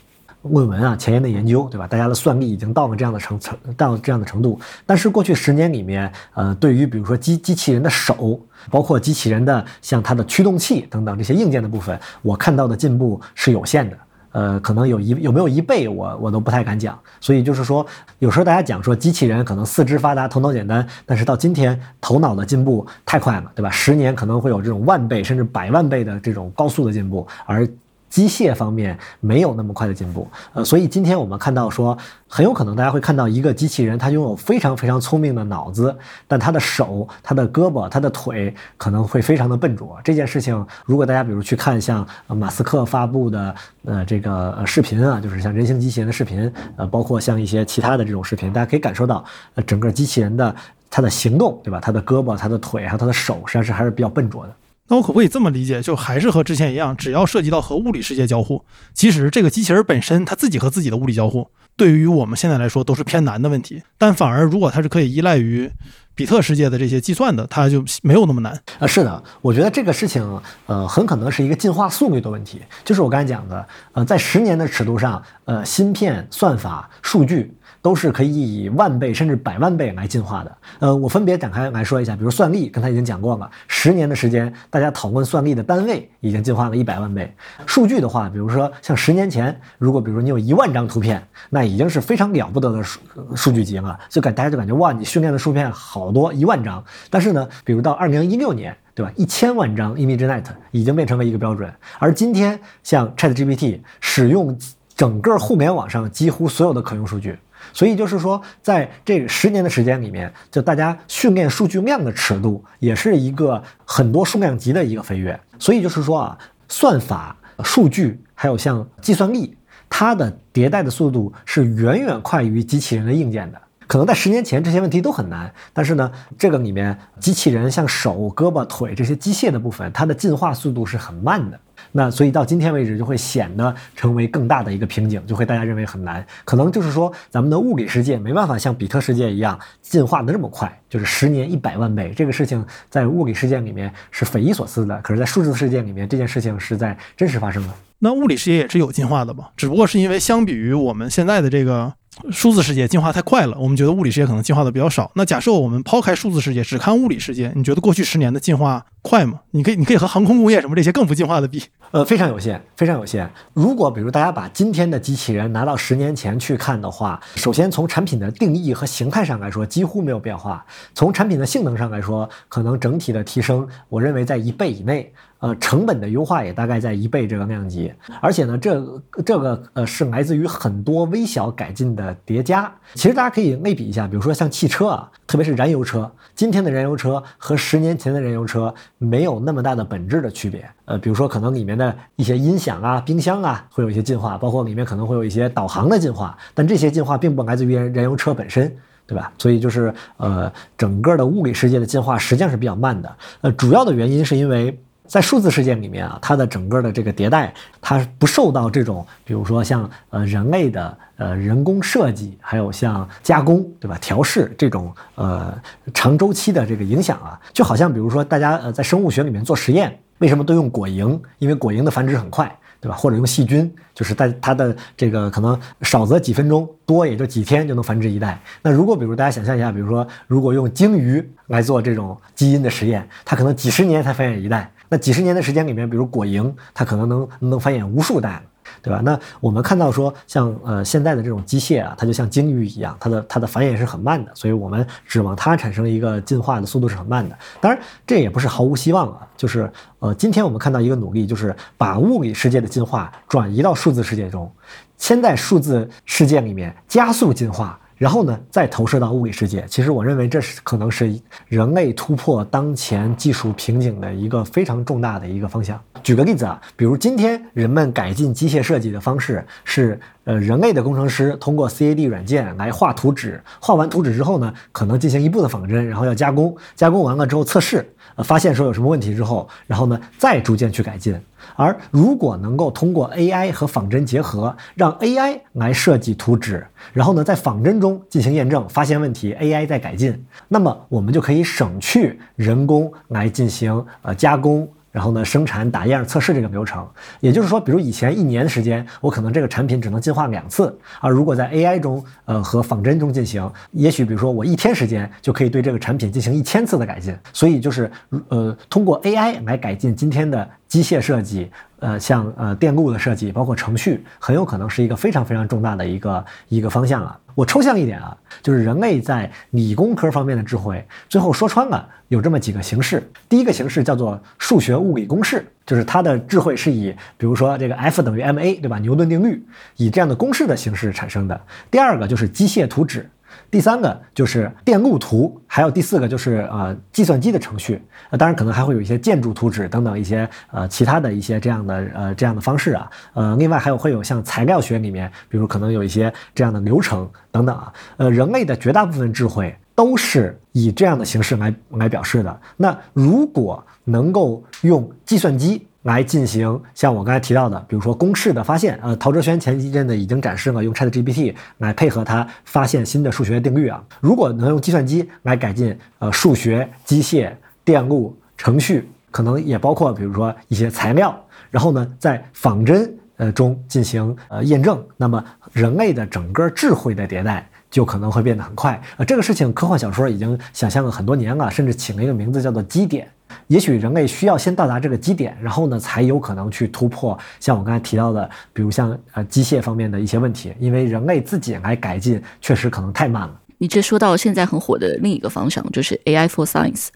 论文啊，前沿的研究，对吧？大家的算力已经到了这样的程程到这样的程度。但是过去十年里面，呃，对于比如说机机器人的手，包括机器人的像它的驱动器等等这些硬件的部分，我看到的进步是有限的。呃，可能有一有没有一倍，我我都不太敢讲。所以就是说，有时候大家讲说机器人可能四肢发达，头脑简单，但是到今天头脑的进步太快了，对吧？十年可能会有这种万倍甚至百万倍的这种高速的进步，而。机械方面没有那么快的进步，呃，所以今天我们看到说，很有可能大家会看到一个机器人，它拥有非常非常聪明的脑子，但它的手、它的胳膊、它的腿可能会非常的笨拙。这件事情，如果大家比如去看像马斯克发布的呃这个视频啊，就是像人形机器人的视频，呃，包括像一些其他的这种视频，大家可以感受到，呃，整个机器人的它的行动，对吧？它的胳膊、它的腿还有它的手，实际上是还是比较笨拙的。那我可不可以这么理解？就还是和之前一样，只要涉及到和物理世界交互，其实这个机器人本身它自己和自己的物理交互，对于我们现在来说都是偏难的问题。但反而如果它是可以依赖于比特世界的这些计算的，它就没有那么难啊。是的，我觉得这个事情，呃，很可能是一个进化速率的问题。就是我刚才讲的，呃，在十年的尺度上，呃，芯片、算法、数据都是可以以万倍甚至百万倍来进化的。呃，我分别展开来说一下，比如算力，刚才已经讲过了，十年的时间，大家讨论算力的单位已经进化了一百万倍。数据的话，比如说像十年前，如果比如说你有一万张图片，那已经是非常了不得的数数据集了，就感大家就感觉哇，你训练的数片好多一万张。但是呢，比如到二零一六年。对吧？一千万张 ImageNet 已经变成了一个标准，而今天像 ChatGPT 使用整个互联网上几乎所有的可用数据，所以就是说，在这十年的时间里面，就大家训练数据量的尺度也是一个很多数量级的一个飞跃。所以就是说啊，算法、数据还有像计算力，它的迭代的速度是远远快于机器人的硬件的。可能在十年前这些问题都很难，但是呢，这个里面机器人像手、胳膊、腿这些机械的部分，它的进化速度是很慢的。那所以到今天为止，就会显得成为更大的一个瓶颈，就会大家认为很难。可能就是说，咱们的物理世界没办法像比特世界一样进化的这么快，就是十年一百万倍。这个事情在物理世界里面是匪夷所思的，可是，在数字世界里面，这件事情是在真实发生的。那物理世界也是有进化的吧？只不过是因为相比于我们现在的这个。数字世界进化太快了，我们觉得物理世界可能进化的比较少。那假设我们抛开数字世界，只看物理世界，你觉得过去十年的进化快吗？你可以，你可以和航空工业什么这些更不进化的比？呃，非常有限，非常有限。如果比如大家把今天的机器人拿到十年前去看的话，首先从产品的定义和形态上来说，几乎没有变化；从产品的性能上来说，可能整体的提升，我认为在一倍以内。呃，成本的优化也大概在一倍这个量级，而且呢，这这个呃是来自于很多微小改进的叠加。其实大家可以类比一下，比如说像汽车啊，特别是燃油车，今天的燃油车和十年前的燃油车没有那么大的本质的区别。呃，比如说可能里面的一些音响啊、冰箱啊会有一些进化，包括里面可能会有一些导航的进化，但这些进化并不来自于燃油车本身，对吧？所以就是呃，整个的物理世界的进化实际上是比较慢的。呃，主要的原因是因为。在数字世界里面啊，它的整个的这个迭代，它不受到这种，比如说像呃人类的呃人工设计，还有像加工，对吧？调试这种呃长周期的这个影响啊，就好像比如说大家呃在生物学里面做实验，为什么都用果蝇？因为果蝇的繁殖很快。对吧？或者用细菌，就是在它的这个可能少则几分钟，多也就几天就能繁殖一代。那如果比如大家想象一下，比如说如果用鲸鱼来做这种基因的实验，它可能几十年才繁衍一代。那几十年的时间里面，比如果蝇，它可能能能繁衍无数代。对吧？那我们看到说，像呃现在的这种机械啊，它就像鲸鱼一样，它的它的繁衍是很慢的，所以我们指望它产生一个进化的速度是很慢的。当然，这也不是毫无希望啊。就是呃，今天我们看到一个努力，就是把物理世界的进化转移到数字世界中，先在数字世界里面加速进化。然后呢，再投射到物理世界。其实我认为这是可能是人类突破当前技术瓶颈的一个非常重大的一个方向。举个例子啊，比如今天人们改进机械设计的方式是，呃，人类的工程师通过 CAD 软件来画图纸，画完图纸之后呢，可能进行一步的仿真，然后要加工，加工完了之后测试。呃，发现说有什么问题之后，然后呢，再逐渐去改进。而如果能够通过 AI 和仿真结合，让 AI 来设计图纸，然后呢，在仿真中进行验证，发现问题，AI 再改进，那么我们就可以省去人工来进行呃加工。然后呢，生产、打样、测试这个流程，也就是说，比如以前一年的时间，我可能这个产品只能进化两次，而如果在 AI 中，呃，和仿真中进行，也许比如说我一天时间就可以对这个产品进行一千次的改进。所以就是，呃，通过 AI 来改进今天的机械设计。呃，像呃电路的设计，包括程序，很有可能是一个非常非常重大的一个一个方向了。我抽象一点啊，就是人类在理工科方面的智慧，最后说穿了有这么几个形式。第一个形式叫做数学物理公式，就是它的智慧是以，比如说这个 F 等于 ma，对吧？牛顿定律，以这样的公式的形式产生的。第二个就是机械图纸。第三个就是电路图，还有第四个就是呃计算机的程序，呃当然可能还会有一些建筑图纸等等一些呃其他的一些这样的呃这样的方式啊，呃另外还有会有像材料学里面，比如可能有一些这样的流程等等啊，呃人类的绝大部分智慧都是以这样的形式来来表示的。那如果能够用计算机。来进行像我刚才提到的，比如说公式的发现，呃，陶哲轩前一阵子已经展示了用 ChatGPT 来配合它发现新的数学定律啊。如果能用计算机来改进，呃，数学、机械、电路、程序，可能也包括比如说一些材料，然后呢，在仿真呃中进行呃验证，那么人类的整个智慧的迭代就可能会变得很快。呃，这个事情科幻小说已经想象了很多年了，甚至起了一个名字叫做基点。也许人类需要先到达这个基点，然后呢，才有可能去突破像我刚才提到的，比如像呃机械方面的一些问题，因为人类自己来改进，确实可能太慢了。你这说到现在很火的另一个方向，就是 AI for Science。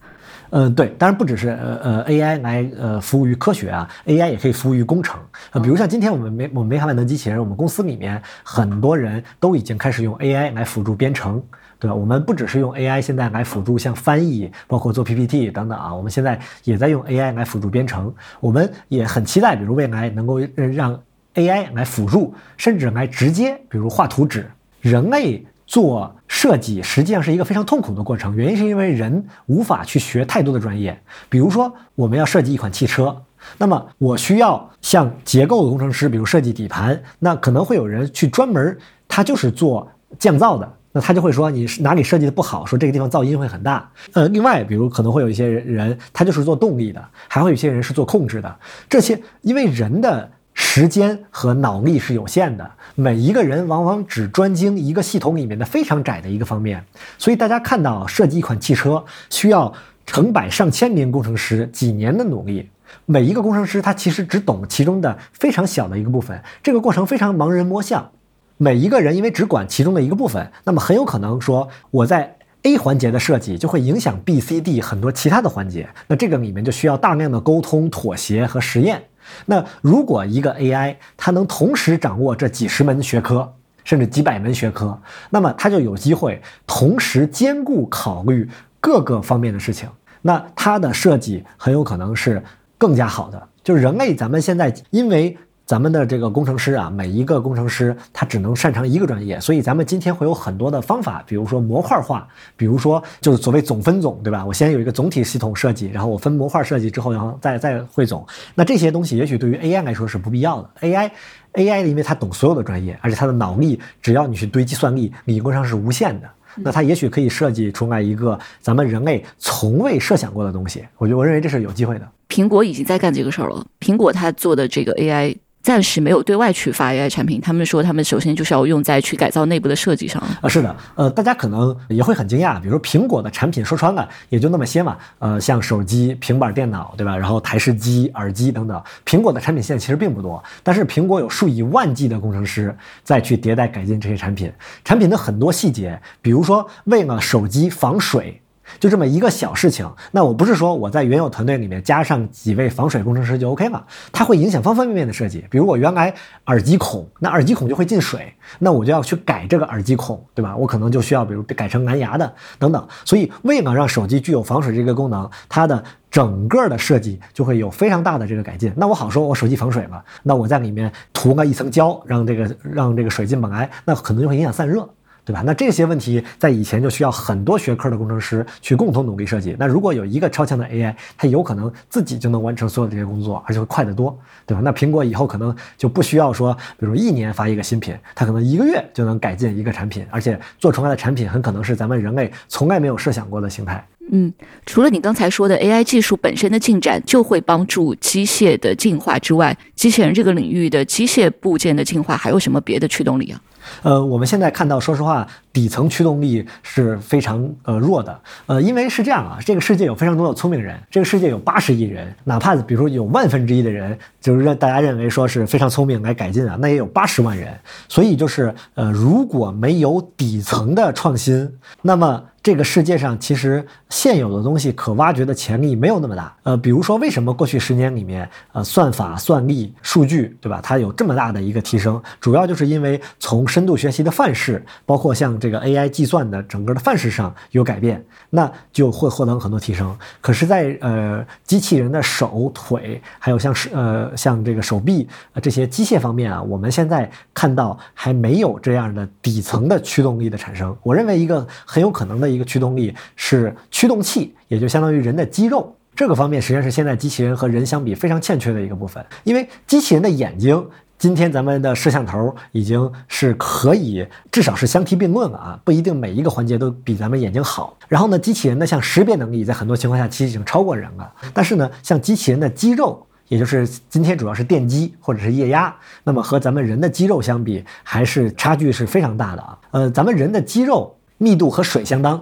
嗯，对，当然不只是呃呃 AI 来呃服务于科学啊，AI 也可以服务于工程。呃，比如像今天我们没我们没卡万能机器人，我们公司里面很多人都已经开始用 AI 来辅助编程。对吧？我们不只是用 AI 现在来辅助像翻译，包括做 PPT 等等啊，我们现在也在用 AI 来辅助编程。我们也很期待，比如未来能够让 AI 来辅助，甚至来直接，比如画图纸。人类做设计实际上是一个非常痛苦的过程，原因是因为人无法去学太多的专业。比如说，我们要设计一款汽车，那么我需要像结构的工程师，比如设计底盘，那可能会有人去专门，他就是做降噪的。那他就会说你是哪里设计的不好，说这个地方噪音会很大。呃，另外，比如可能会有一些人，他就是做动力的，还会有一些人是做控制的。这些因为人的时间和脑力是有限的，每一个人往往只专精一个系统里面的非常窄的一个方面，所以大家看到设计一款汽车需要成百上千名工程师几年的努力，每一个工程师他其实只懂其中的非常小的一个部分，这个过程非常盲人摸象。每一个人因为只管其中的一个部分，那么很有可能说我在 A 环节的设计就会影响 B、C、D 很多其他的环节。那这个里面就需要大量的沟通、妥协和实验。那如果一个 AI 它能同时掌握这几十门学科，甚至几百门学科，那么它就有机会同时兼顾考虑各个方面的事情。那它的设计很有可能是更加好的。就是人类，咱们现在因为。咱们的这个工程师啊，每一个工程师他只能擅长一个专业，所以咱们今天会有很多的方法，比如说模块化，比如说就是所谓总分总，对吧？我先有一个总体系统设计，然后我分模块设计之后，然后再再汇总。那这些东西也许对于 AI 来说是不必要的。AI，AI 因为它懂所有的专业，而且它的脑力，只要你去堆计算力，理论上是无限的。那它也许可以设计出来一个咱们人类从未设想过的东西。我觉得我认为这是有机会的。苹果已经在干这个事儿了。苹果它做的这个 AI。暂时没有对外去发 AI 产品，他们说他们首先就是要用在去改造内部的设计上啊。是的，呃，大家可能也会很惊讶，比如说苹果的产品说穿了也就那么些嘛，呃，像手机、平板电脑，对吧？然后台式机、耳机等等，苹果的产品线其实并不多，但是苹果有数以万计的工程师在去迭代改进这些产品，产品的很多细节，比如说为了手机防水。就这么一个小事情，那我不是说我在原有团队里面加上几位防水工程师就 OK 了，它会影响方方面面的设计。比如我原来耳机孔，那耳机孔就会进水，那我就要去改这个耳机孔，对吧？我可能就需要比如改成蓝牙的等等。所以为了让手机具有防水这个功能，它的整个的设计就会有非常大的这个改进。那我好说，我手机防水了，那我在里面涂了一层胶，让这个让这个水进不来，那可能就会影响散热。对吧？那这些问题在以前就需要很多学科的工程师去共同努力设计。那如果有一个超强的 AI，它有可能自己就能完成所有这些工作，而且会快得多，对吧？那苹果以后可能就不需要说，比如一年发一个新品，它可能一个月就能改进一个产品，而且做出来的产品很可能是咱们人类从来没有设想过的形态。嗯，除了你刚才说的 AI 技术本身的进展就会帮助机械的进化之外，机器人这个领域的机械部件的进化还有什么别的驱动力啊？呃，我们现在看到，说实话，底层驱动力是非常呃弱的。呃，因为是这样啊，这个世界有非常多的聪明人，这个世界有八十亿人，哪怕比如说有万分之一的人，就是让大家认为说是非常聪明来改进啊，那也有八十万人。所以就是呃，如果没有底层的创新，那么。这个世界上其实现有的东西可挖掘的潜力没有那么大，呃，比如说为什么过去十年里面，呃，算法、算力、数据，对吧？它有这么大的一个提升，主要就是因为从深度学习的范式，包括像这个 AI 计算的整个的范式上有改变，那就会获得很多提升。可是，在呃机器人的手腿，还有像是呃像这个手臂这些机械方面啊，我们现在看到还没有这样的底层的驱动力的产生。我认为一个很有可能的。一个驱动力是驱动器，也就相当于人的肌肉。这个方面实际上是现在机器人和人相比非常欠缺的一个部分。因为机器人的眼睛，今天咱们的摄像头已经是可以至少是相提并论了啊，不一定每一个环节都比咱们眼睛好。然后呢，机器人的像识别能力，在很多情况下其实已经超过人了。但是呢，像机器人的肌肉。也就是今天主要是电机或者是液压，那么和咱们人的肌肉相比，还是差距是非常大的啊。呃，咱们人的肌肉密度和水相当。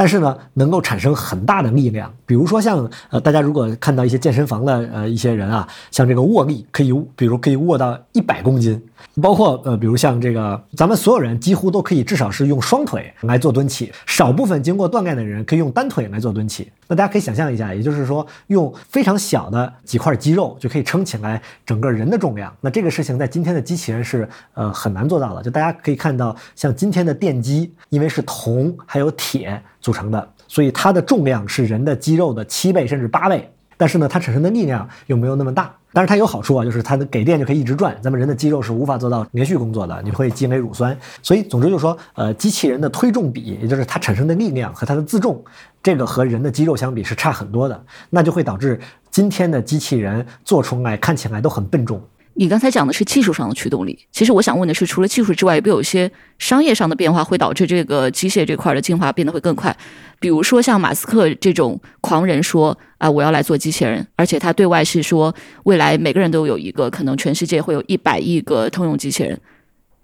但是呢，能够产生很大的力量，比如说像呃，大家如果看到一些健身房的呃一些人啊，像这个握力可以，比如可以握到一百公斤，包括呃，比如像这个咱们所有人几乎都可以至少是用双腿来做蹲起，少部分经过锻炼的人可以用单腿来做蹲起。那大家可以想象一下，也就是说用非常小的几块肌肉就可以撑起来整个人的重量。那这个事情在今天的机器人是呃很难做到的。就大家可以看到，像今天的电机，因为是铜还有铁。组成的，所以它的重量是人的肌肉的七倍甚至八倍，但是呢，它产生的力量又没有那么大。但是它有好处啊，就是它的给电就可以一直转，咱们人的肌肉是无法做到连续工作的，你会积累乳酸。所以总之就是说，呃，机器人的推重比，也就是它产生的力量和它的自重，这个和人的肌肉相比是差很多的，那就会导致今天的机器人做出来看起来都很笨重。你刚才讲的是技术上的驱动力，其实我想问的是，除了技术之外，有没有一些商业上的变化会导致这个机械这块的进化变得会更快？比如说像马斯克这种狂人说啊，我要来做机器人，而且他对外是说，未来每个人都有一个，可能全世界会有一百亿个通用机器人。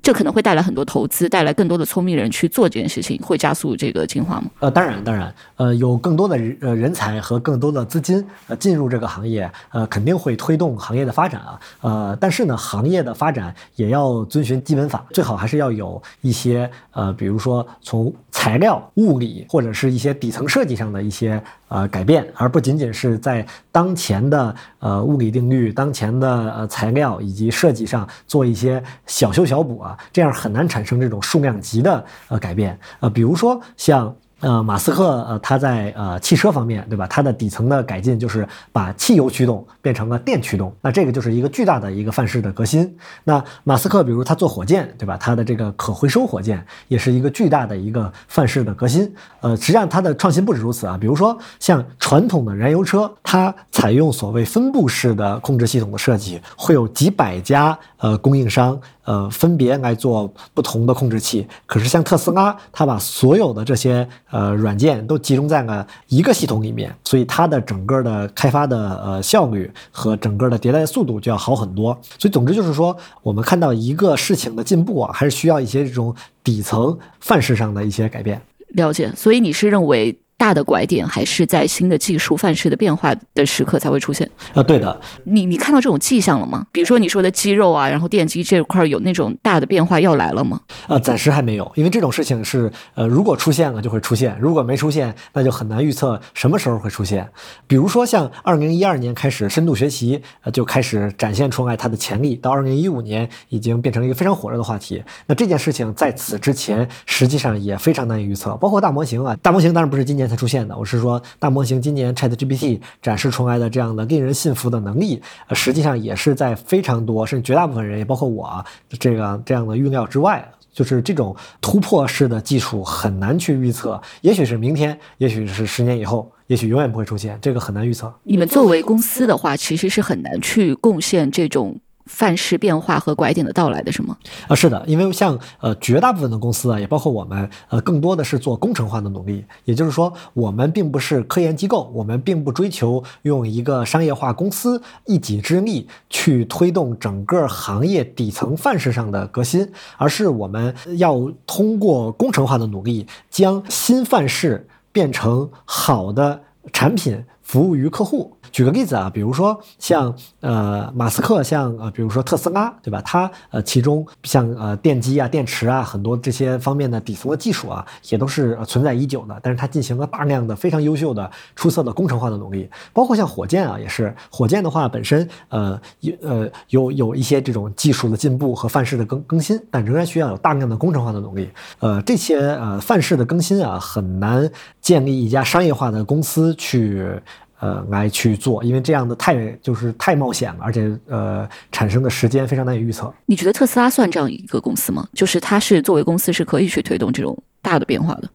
这可能会带来很多投资，带来更多的聪明人去做这件事情，会加速这个进化吗？呃，当然，当然，呃，有更多的人呃人才和更多的资金呃进入这个行业，呃，肯定会推动行业的发展啊。呃，但是呢，行业的发展也要遵循基本法，最好还是要有一些呃，比如说从材料、物理或者是一些底层设计上的一些。呃，改变，而不仅仅是在当前的呃物理定律、当前的呃材料以及设计上做一些小修小补啊，这样很难产生这种数量级的呃改变。呃，比如说像。呃，马斯克呃，他在呃汽车方面，对吧？它的底层的改进就是把汽油驱动变成了电驱动，那这个就是一个巨大的一个范式的革新。那马斯克比如他做火箭，对吧？他的这个可回收火箭也是一个巨大的一个范式的革新。呃，实际上它的创新不止如此啊，比如说像传统的燃油车，它采用所谓分布式的控制系统的设计，会有几百家呃供应商。呃，分别来做不同的控制器。可是像特斯拉，它把所有的这些呃软件都集中在了一个系统里面，所以它的整个的开发的呃效率和整个的迭代速度就要好很多。所以总之就是说，我们看到一个事情的进步啊，还是需要一些这种底层范式上的一些改变。了解。所以你是认为？大的拐点还是在新的技术范式的变化的时刻才会出现啊，对的。你你看到这种迹象了吗？比如说你说的肌肉啊，然后电机这块有那种大的变化要来了吗？呃，暂时还没有，因为这种事情是呃，如果出现了就会出现，如果没出现，那就很难预测什么时候会出现。比如说像二零一二年开始深度学习呃就开始展现出来它的潜力，到二零一五年已经变成一个非常火热的话题。那这件事情在此之前实际上也非常难以预测，包括大模型啊，大模型当然不是今年。才出现的，我是说大模型今年 Chat GPT 展示出来的这样的令人信服的能力，实际上也是在非常多甚至绝大部分人，也包括我这个这样的预料之外，就是这种突破式的技术很难去预测，也许是明天，也许是十年以后，也许永远不会出现，这个很难预测。你们作为公司的话，其实是很难去贡献这种。范式变化和拐点的到来的是吗？啊，是的，因为像呃绝大部分的公司啊，也包括我们，呃，更多的是做工程化的努力。也就是说，我们并不是科研机构，我们并不追求用一个商业化公司一己之力去推动整个行业底层范式上的革新，而是我们要通过工程化的努力，将新范式变成好的产品，服务于客户。举个例子啊，比如说像呃马斯克，像呃比如说特斯拉，对吧？它呃其中像呃电机啊、电池啊，很多这些方面的底层的技术啊，也都是存在已久的。但是它进行了大量的非常优秀的、出色的工程化的努力，包括像火箭啊，也是火箭的话本身呃有呃有有一些这种技术的进步和范式的更更新，但仍然需要有大量的工程化的努力。呃，这些呃范式的更新啊，很难建立一家商业化的公司去。呃，来去做，因为这样的太就是太冒险了，而且呃，产生的时间非常难以预测。你觉得特斯拉算这样一个公司吗？就是它是作为公司是可以去推动这种大的变化的。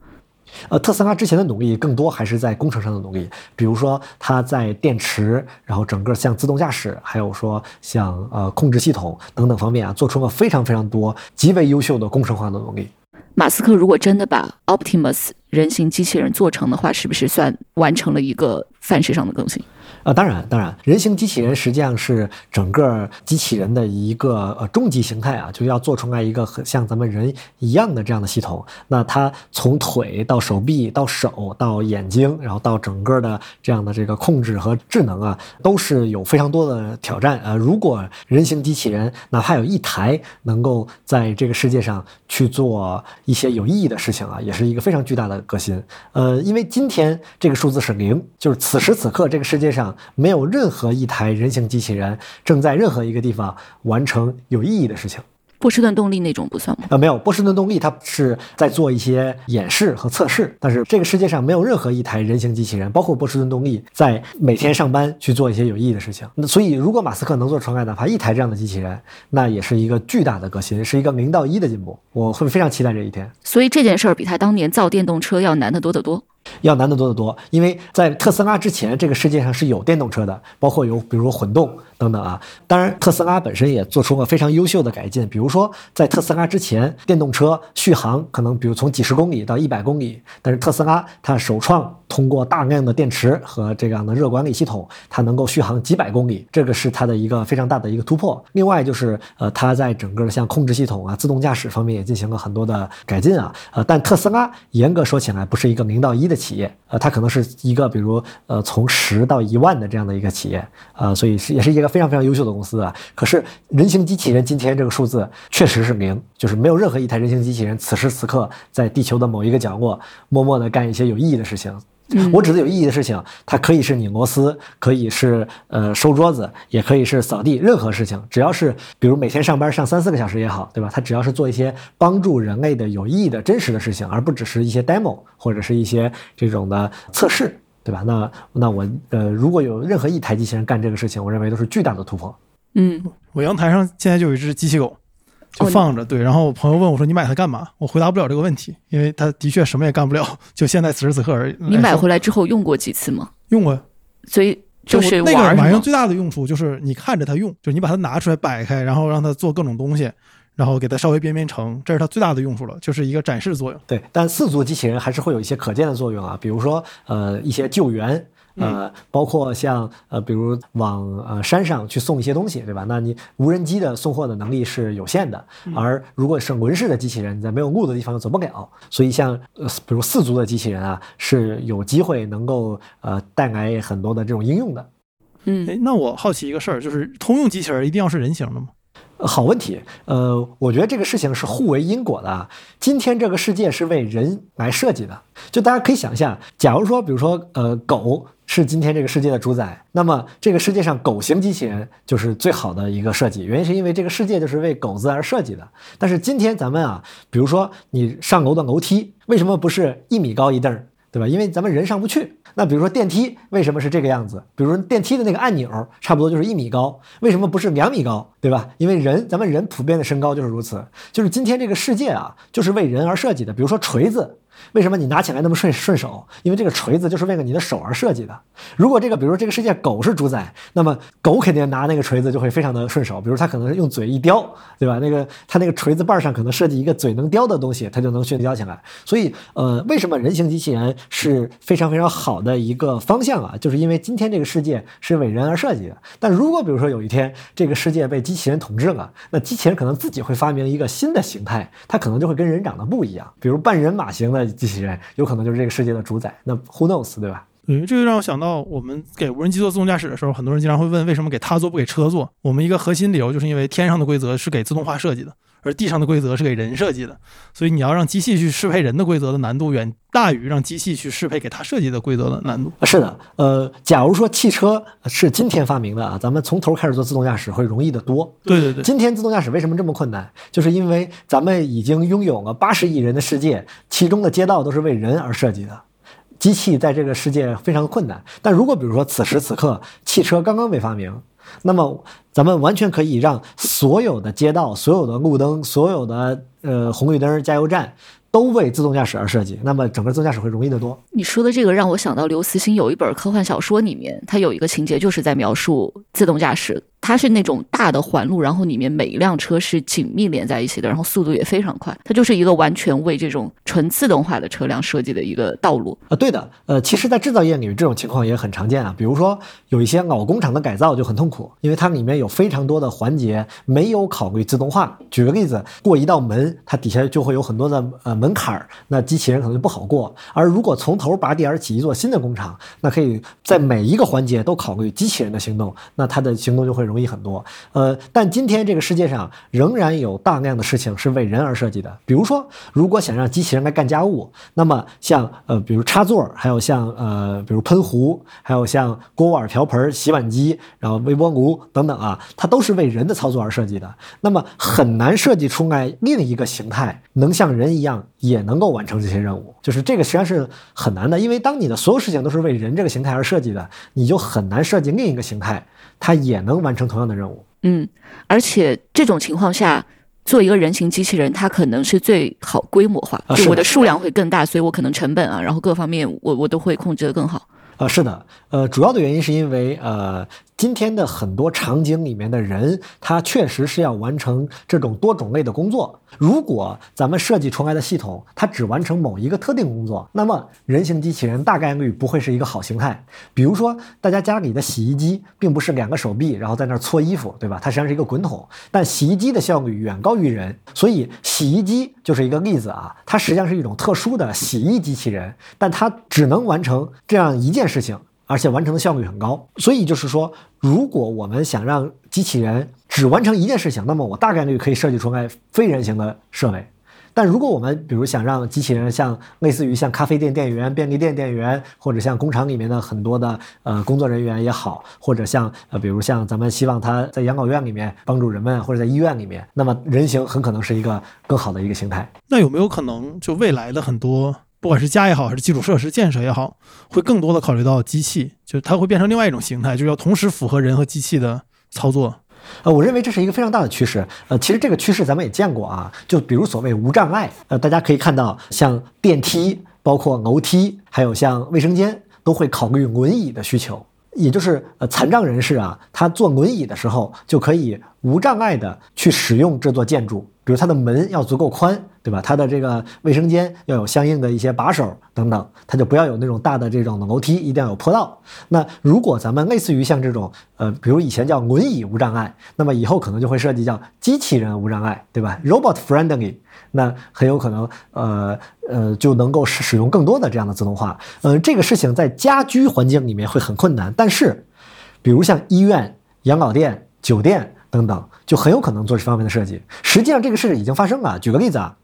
呃，特斯拉之前的努力更多还是在工程上的努力，比如说它在电池，然后整个像自动驾驶，还有说像呃控制系统等等方面啊，做出了非常非常多极为优秀的工程化的努力。马斯克如果真的把 Optimus 人形机器人做成的话，是不是算完成了一个范式上的更新？啊，当然，当然，人形机器人实际上是整个机器人的一个呃终极形态啊，就要做出来一个很像咱们人一样的这样的系统。那它从腿到手臂到手到眼睛，然后到整个的这样的这个控制和智能啊，都是有非常多的挑战。呃，如果人形机器人哪怕有一台能够在这个世界上去做一些有意义的事情啊，也是一个非常巨大的革新。呃，因为今天这个数字是零，就是此时此刻这个世界上。没有任何一台人形机器人正在任何一个地方完成有意义的事情。波士顿动力那种不算吗？呃，没有，波士顿动力它是在做一些演示和测试，但是这个世界上没有任何一台人形机器人，包括波士顿动力，在每天上班去做一些有意义的事情。那所以，如果马斯克能做出来哪怕一台这样的机器人，那也是一个巨大的革新，是一个零到一的进步。我会非常期待这一天。所以这件事儿比他当年造电动车要难得多得多。要难得多得多，因为在特斯拉之前，这个世界上是有电动车的，包括有比如混动等等啊。当然，特斯拉本身也做出了非常优秀的改进，比如说在特斯拉之前，电动车续航可能比如从几十公里到一百公里，但是特斯拉它首创通过大量的电池和这样的热管理系统，它能够续航几百公里，这个是它的一个非常大的一个突破。另外就是呃，它在整个像控制系统啊、自动驾驶方面也进行了很多的改进啊。呃，但特斯拉严格说起来不是一个零到一的。企业，呃，它可能是一个，比如，呃，从十到一万的这样的一个企业，啊，所以是也是一个非常非常优秀的公司啊。可是，人形机器人今天这个数字确实是零，就是没有任何一台人形机器人此时此刻在地球的某一个角落默默的干一些有意义的事情。我指的有意义的事情，它可以是拧螺丝，可以是呃收桌子，也可以是扫地，任何事情，只要是比如每天上班上三四个小时也好，对吧？它只要是做一些帮助人类的有意义的真实的事情，而不只是一些 demo 或者是一些这种的测试，对吧？那那我呃，如果有任何一台机器人干这个事情，我认为都是巨大的突破。嗯，我阳台上现在就有一只机器狗。就放着，对。然后我朋友问我说：“你买它干嘛？”我回答不了这个问题，因为它的确什么也干不了。就现在此时此刻而已。你买回来之后用过几次吗？用过。所以就是那个玩意儿最大的用处就是你看着它用，就是你把它拿出来摆开，然后让它做各种东西，然后给它稍微编编程，这是它最大的用处了，就是一个展示作用。对，但四足机器人还是会有一些可见的作用啊，比如说呃一些救援。呃，包括像呃，比如往呃山上去送一些东西，对吧？那你无人机的送货的能力是有限的，而如果是轮式的机器人，在没有路的地方又走不了，所以像呃，比如四足的机器人啊，是有机会能够呃带来很多的这种应用的。嗯，哎，那我好奇一个事儿，就是通用机器人一定要是人形的吗？好问题，呃，我觉得这个事情是互为因果的。今天这个世界是为人来设计的，就大家可以想象，假如说，比如说，呃，狗是今天这个世界的主宰，那么这个世界上狗型机器人就是最好的一个设计。原因是因为这个世界就是为狗子而设计的。但是今天咱们啊，比如说你上楼的楼梯，为什么不是一米高一凳儿？对吧？因为咱们人上不去。那比如说电梯为什么是这个样子？比如说电梯的那个按钮差不多就是一米高，为什么不是两米高？对吧？因为人咱们人普遍的身高就是如此。就是今天这个世界啊，就是为人而设计的。比如说锤子。为什么你拿起来那么顺顺手？因为这个锤子就是为了你的手而设计的。如果这个，比如说这个世界狗是主宰，那么狗肯定拿那个锤子就会非常的顺手。比如它可能用嘴一叼，对吧？那个它那个锤子把上可能设计一个嘴能叼的东西，它就能迅叼起来。所以，呃，为什么人形机器人是非常非常好的一个方向啊？就是因为今天这个世界是为人而设计的。但如果比如说有一天这个世界被机器人统治了，那机器人可能自己会发明一个新的形态，它可能就会跟人长得不一样，比如半人马型的。机器人有可能就是这个世界的主宰，那 Who knows，对吧？嗯，这就让我想到，我们给无人机做自动驾驶的时候，很多人经常会问，为什么给它做不给车做？我们一个核心理由就是因为天上的规则是给自动化设计的，而地上的规则是给人设计的，所以你要让机器去适配人的规则的难度远大于让机器去适配给它设计的规则的难度。是的，呃，假如说汽车是今天发明的啊，咱们从头开始做自动驾驶会容易得多。对对对，今天自动驾驶为什么这么困难？就是因为咱们已经拥有了八十亿人的世界，其中的街道都是为人而设计的。机器在这个世界非常困难，但如果比如说此时此刻汽车刚刚被发明，那么咱们完全可以让所有的街道、所有的路灯、所有的呃红绿灯、加油站都为自动驾驶而设计，那么整个自动驾驶会容易得多。你说的这个让我想到刘慈欣有一本科幻小说，里面他有一个情节就是在描述自动驾驶它是那种大的环路，然后里面每一辆车是紧密连在一起的，然后速度也非常快。它就是一个完全为这种纯自动化的车辆设计的一个道路。啊，对的，呃，其实，在制造业里，这种情况也很常见啊。比如说，有一些老工厂的改造就很痛苦，因为它里面有非常多的环节没有考虑自动化。举个例子，过一道门，它底下就会有很多的呃门槛儿，那机器人可能就不好过。而如果从头拔地而起一座新的工厂，那可以在每一个环节都考虑机器人的行动，那它的行动就会容易很多。呃，但今天这个世界上仍然有大量的事情是为人而设计的。比如说，如果想让机器人来干家务，那么像呃，比如插座，还有像呃，比如喷壶，还有像锅碗瓢盆、洗碗机，然后微波炉等等啊，它都是为人的操作而设计的。那么很难设计出来另一个形态能像人一样也能够完成这些任务，就是这个实际上是很难的，因为当你的所有事情都是为人这个形态而设计的，你就很难设计另一个形态，它也能完成同样的任务。嗯，而且这种情况下，做一个人形机器人，它可能是最好规模化，就我的数量会更大，所以我可能成本啊，然后各方面我我都会控制的更好。呃，是的，呃，主要的原因是因为呃，今天的很多场景里面的人，他确实是要完成这种多种类的工作。如果咱们设计出来的系统，它只完成某一个特定工作，那么人形机器人大概率不会是一个好形态。比如说，大家家里的洗衣机并不是两个手臂，然后在那儿搓衣服，对吧？它实际上是一个滚筒，但洗衣机的效率远高于人，所以洗衣机就是一个例子啊。它实际上是一种特殊的洗衣机器人，但它只能完成这样一件事情。而且完成的效率很高，所以就是说，如果我们想让机器人只完成一件事情，那么我大概率可以设计出来非人形的设备。但如果我们比如想让机器人像类似于像咖啡店店员、便利店店员，或者像工厂里面的很多的呃工作人员也好，或者像呃比如像咱们希望他在养老院里面帮助人们，或者在医院里面，那么人形很可能是一个更好的一个形态。那有没有可能，就未来的很多，不管是家也好，还是基础设施建设也好，会更多的考虑到机器，就是它会变成另外一种形态，就是要同时符合人和机器的操作。呃，我认为这是一个非常大的趋势。呃，其实这个趋势咱们也见过啊，就比如所谓无障碍，呃，大家可以看到，像电梯、包括楼梯，还有像卫生间，都会考虑轮椅的需求。也就是呃，残障人士啊，他坐轮椅的时候就可以无障碍的去使用这座建筑，比如它的门要足够宽，对吧？它的这个卫生间要有相应的一些把手等等，它就不要有那种大的这种的楼梯，一定要有坡道。那如果咱们类似于像这种呃，比如以前叫轮椅无障碍，那么以后可能就会涉及叫机器人无障碍，对吧？Robot friendly，那很有可能呃呃就能够使使用更多的这样的自动化。呃，这个事情在家居环境里面会很困难，但是比如像医院、养老店、酒店等等，就很有可能做这方面的设计。实际上，这个事已经发生了。举个例子啊，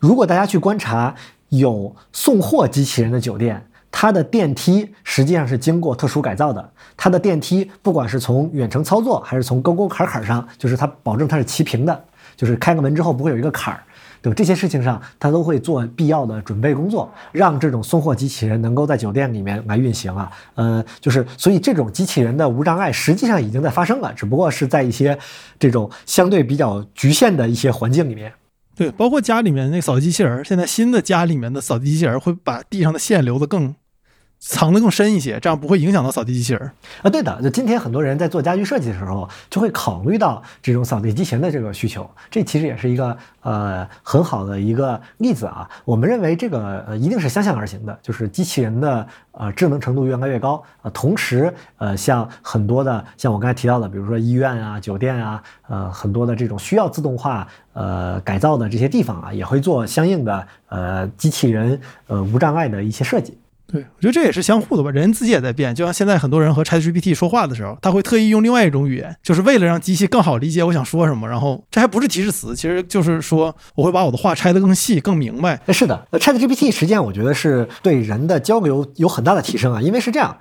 如果大家去观察有送货机器人的酒店，它的电梯实际上是经过特殊改造的。它的电梯不管是从远程操作，还是从沟沟坎坎上，就是它保证它是齐平的，就是开个门之后不会有一个坎儿。对吧？这些事情上，他都会做必要的准备工作，让这种送货机器人能够在酒店里面来运行啊。呃，就是所以这种机器人的无障碍实际上已经在发生了，只不过是在一些这种相对比较局限的一些环境里面。对，包括家里面那扫地机器人，现在新的家里面的扫地机器人会把地上的线留得更藏得更深一些，这样不会影响到扫地机器人。啊，对的，就今天很多人在做家居设计的时候，就会考虑到这种扫地机器人的这个需求，这其实也是一个呃很好的一个例子啊。我们认为这个呃一定是相向而行的，就是机器人的呃智能程度越来越高，呃，同时呃像很多的像我刚才提到的，比如说医院啊、酒店啊，呃很多的这种需要自动化呃改造的这些地方啊，也会做相应的呃机器人呃无障碍的一些设计。对，我觉得这也是相互的吧，人自己也在变。就像现在很多人和 ChatGPT 说话的时候，他会特意用另外一种语言，就是为了让机器更好理解我想说什么。然后这还不是提示词，其实就是说我会把我的话拆得更细、更明白。是的，呃，ChatGPT 实际上我觉得是对人的交流有很大的提升啊，因为是这样。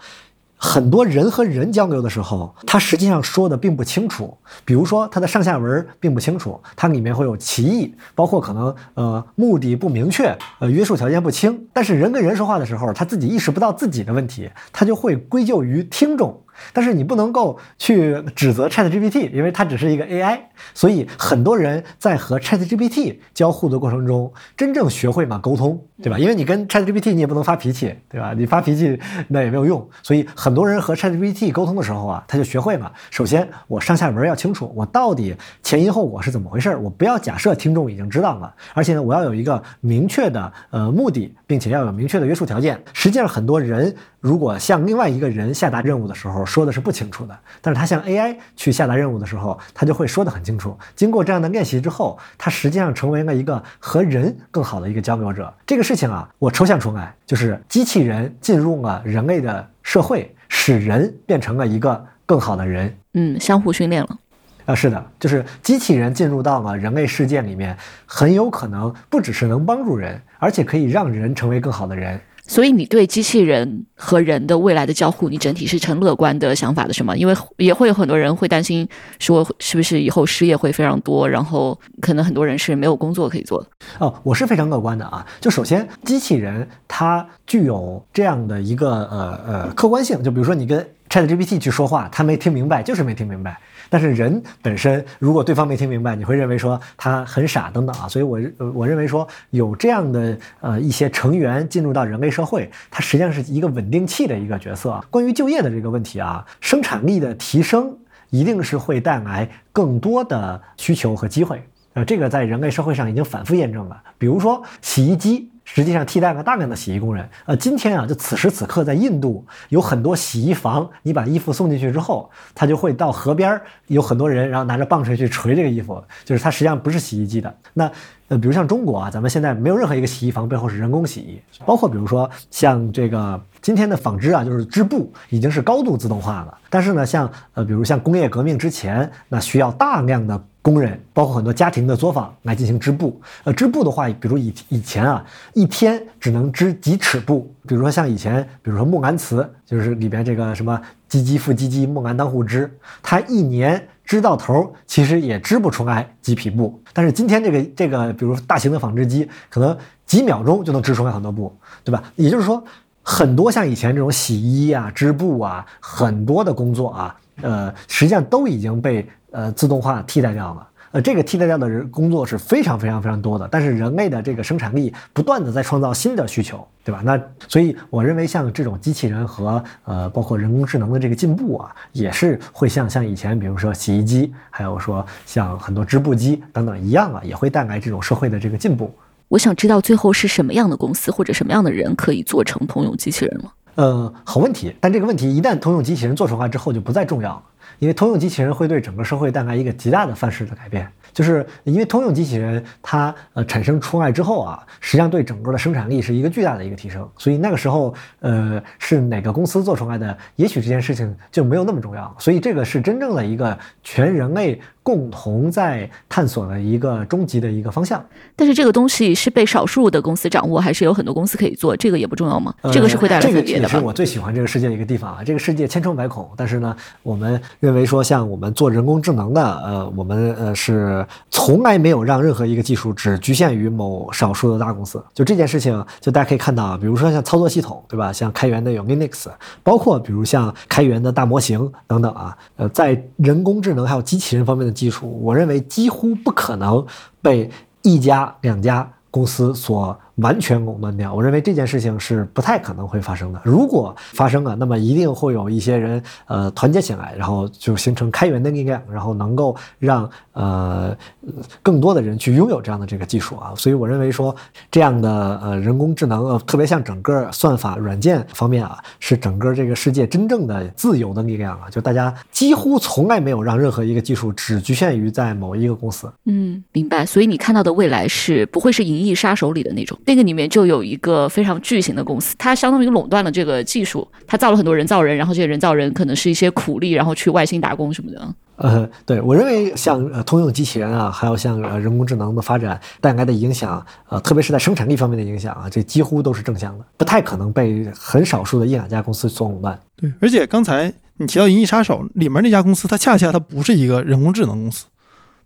很多人和人交流的时候，他实际上说的并不清楚，比如说他的上下文并不清楚，它里面会有歧义，包括可能呃目的不明确，呃约束条件不清。但是人跟人说话的时候，他自己意识不到自己的问题，他就会归咎于听众。但是你不能够去指责 ChatGPT，因为它只是一个 AI。所以很多人在和 ChatGPT 交互的过程中，真正学会嘛沟通，对吧？因为你跟 ChatGPT 你也不能发脾气，对吧？你发脾气那也没有用。所以很多人和 ChatGPT 沟通的时候啊，他就学会嘛。首先我上下文要清楚，我到底前因后果是怎么回事，我不要假设听众已经知道了，而且呢，我要有一个明确的呃目的，并且要有明确的约束条件。实际上很多人。如果向另外一个人下达任务的时候说的是不清楚的，但是他向 AI 去下达任务的时候，他就会说得很清楚。经过这样的练习之后，他实际上成为了一个和人更好的一个交流者。这个事情啊，我抽象出来，就是机器人进入了人类的社会，使人变成了一个更好的人。嗯，相互训练了。啊，是的，就是机器人进入到了人类世界里面，很有可能不只是能帮助人，而且可以让人成为更好的人。所以你对机器人和人的未来的交互，你整体是呈乐观的想法的是吗？因为也会有很多人会担心，说是不是以后失业会非常多，然后可能很多人是没有工作可以做的。哦，我是非常乐观的啊。就首先，机器人它具有这样的一个呃呃客观性，就比如说你跟 ChatGPT 去说话，他没听明白，就是没听明白。但是人本身，如果对方没听明白，你会认为说他很傻等等啊，所以我我认为说有这样的呃一些成员进入到人类社会，它实际上是一个稳定器的一个角色。关于就业的这个问题啊，生产力的提升一定是会带来更多的需求和机会，呃，这个在人类社会上已经反复验证了。比如说洗衣机。实际上替代了大量的洗衣工人。呃，今天啊，就此时此刻，在印度有很多洗衣房，你把衣服送进去之后，他就会到河边有很多人，然后拿着棒槌去捶这个衣服，就是它实际上不是洗衣机的。那呃，比如像中国啊，咱们现在没有任何一个洗衣房背后是人工洗衣，包括比如说像这个今天的纺织啊，就是织布已经是高度自动化了。但是呢，像呃，比如像工业革命之前，那需要大量的。工人包括很多家庭的作坊来进行织布。呃，织布的话，比如以以前啊，一天只能织几尺布。比如说像以前，比如说木兰辞，就是里边这个什么“唧唧复唧唧，木兰当户织”，它一年织到头，其实也织不出来几匹布。但是今天这个这个，比如大型的纺织机，可能几秒钟就能织出来很多布，对吧？也就是说，很多像以前这种洗衣啊、织布啊，很多的工作啊，呃，实际上都已经被。呃，自动化替代掉了，呃，这个替代掉的人工作是非常非常非常多的，但是人类的这个生产力不断的在创造新的需求，对吧？那所以我认为像这种机器人和呃，包括人工智能的这个进步啊，也是会像像以前，比如说洗衣机，还有说像很多织布机等等一样啊，也会带来这种社会的这个进步。我想知道最后是什么样的公司或者什么样的人可以做成通用机器人吗？呃，好问题，但这个问题一旦通用机器人做出来之后就不再重要了。因为通用机器人会对整个社会带来一个极大的范式的改变，就是因为通用机器人它呃产生出来之后啊，实际上对整个的生产力是一个巨大的一个提升，所以那个时候呃是哪个公司做出来的，也许这件事情就没有那么重要，所以这个是真正的一个全人类。共同在探索的一个终极的一个方向，但是这个东西是被少数的公司掌握，还是有很多公司可以做？这个也不重要吗？这个是会带来分别的。这个也是我最喜欢这个世界的一个地方啊！这个世界千疮百孔，但是呢，我们认为说，像我们做人工智能的，呃，我们呃是从来没有让任何一个技术只局限于某少数的大公司。就这件事情，就大家可以看到，比如说像操作系统，对吧？像开源的有 Linux，包括比如像开源的大模型等等啊，呃，在人工智能还有机器人方面的。技术，我认为几乎不可能被一家两家公司所。完全垄断掉，我认为这件事情是不太可能会发生的。如果发生了，那么一定会有一些人呃团结起来，然后就形成开源的力量，然后能够让呃更多的人去拥有这样的这个技术啊。所以我认为说这样的呃人工智能，呃特别像整个算法软件方面啊，是整个这个世界真正的自由的力量啊。就大家几乎从来没有让任何一个技术只局限于在某一个公司。嗯，明白。所以你看到的未来是不会是《银翼杀手》里的那种。那个里面就有一个非常巨型的公司，它相当于垄断了这个技术，它造了很多人造人，然后这些人造人可能是一些苦力，然后去外星打工什么的。呃，对我认为像呃通用机器人啊，还有像呃人工智能的发展带来的影响，呃，特别是在生产力方面的影响啊，这几乎都是正向的，不太可能被很少数的一两家公司所垄断。对，而且刚才你提到《银翼杀手》里面那家公司，它恰恰它不是一个人工智能公司。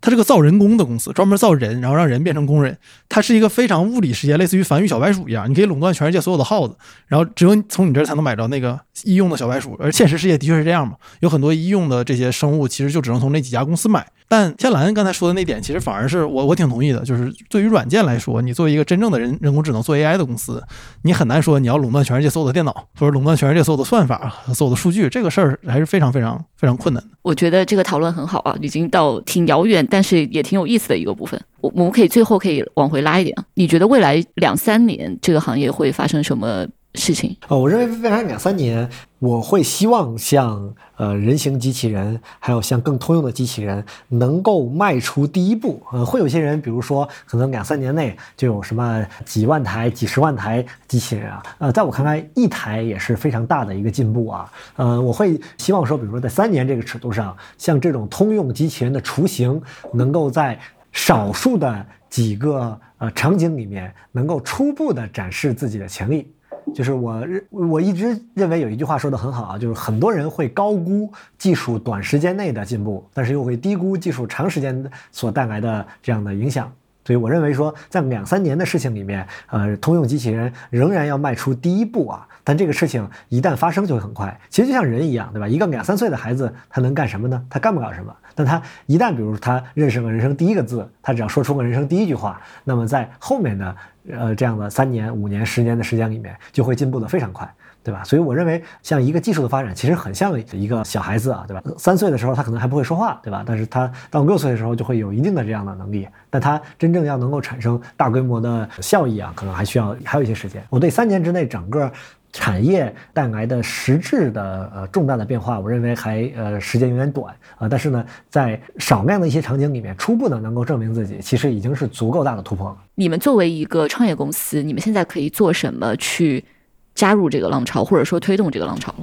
它是个造人工的公司，专门造人，然后让人变成工人。它是一个非常物理世界，类似于繁育小白鼠一样，你可以垄断全世界所有的耗子，然后只有从你这儿才能买着那个医用的小白鼠。而现实世界的确是这样嘛，有很多医用的这些生物，其实就只能从那几家公司买。但天蓝刚才说的那点，其实反而是我我挺同意的，就是对于软件来说，你作为一个真正的人人工智能做 AI 的公司，你很难说你要垄断全世界所有的电脑，或者垄断全世界所有的算法所有的数据，这个事儿还是非常非常非常困难的。我觉得这个讨论很好啊，已经到挺遥远，但是也挺有意思的一个部分。我我们可以最后可以往回拉一点，你觉得未来两三年这个行业会发生什么？事情哦，我认为未来两三年，我会希望像呃人形机器人，还有像更通用的机器人，能够迈出第一步。呃，会有些人，比如说可能两三年内就有什么几万台、几十万台机器人啊。呃，在我看来，一台也是非常大的一个进步啊。呃，我会希望说，比如说在三年这个尺度上，像这种通用机器人的雏形，能够在少数的几个呃场景里面，能够初步的展示自己的潜力。就是我认我一直认为有一句话说的很好啊，就是很多人会高估技术短时间内的进步，但是又会低估技术长时间所带来的这样的影响。所以我认为说，在两三年的事情里面，呃，通用机器人仍然要迈出第一步啊。但这个事情一旦发生就会很快。其实就像人一样，对吧？一个两三岁的孩子他能干什么呢？他干不了什么。但他一旦比如他认识了人生第一个字，他只要说出个人生第一句话，那么在后面的。呃，这样的三年、五年、十年的时间里面，就会进步的非常快，对吧？所以我认为，像一个技术的发展，其实很像一个小孩子啊，对吧？三岁的时候他可能还不会说话，对吧？但是他到六岁的时候就会有一定的这样的能力。但他真正要能够产生大规模的效益啊，可能还需要还有一些时间。我对三年之内整个。产业带来的实质的呃重大的变化，我认为还呃时间有点短啊，但是呢，在少量的一些场景里面，初步的能够证明自己，其实已经是足够大的突破了。你们作为一个创业公司，你们现在可以做什么去加入这个浪潮，或者说推动这个浪潮？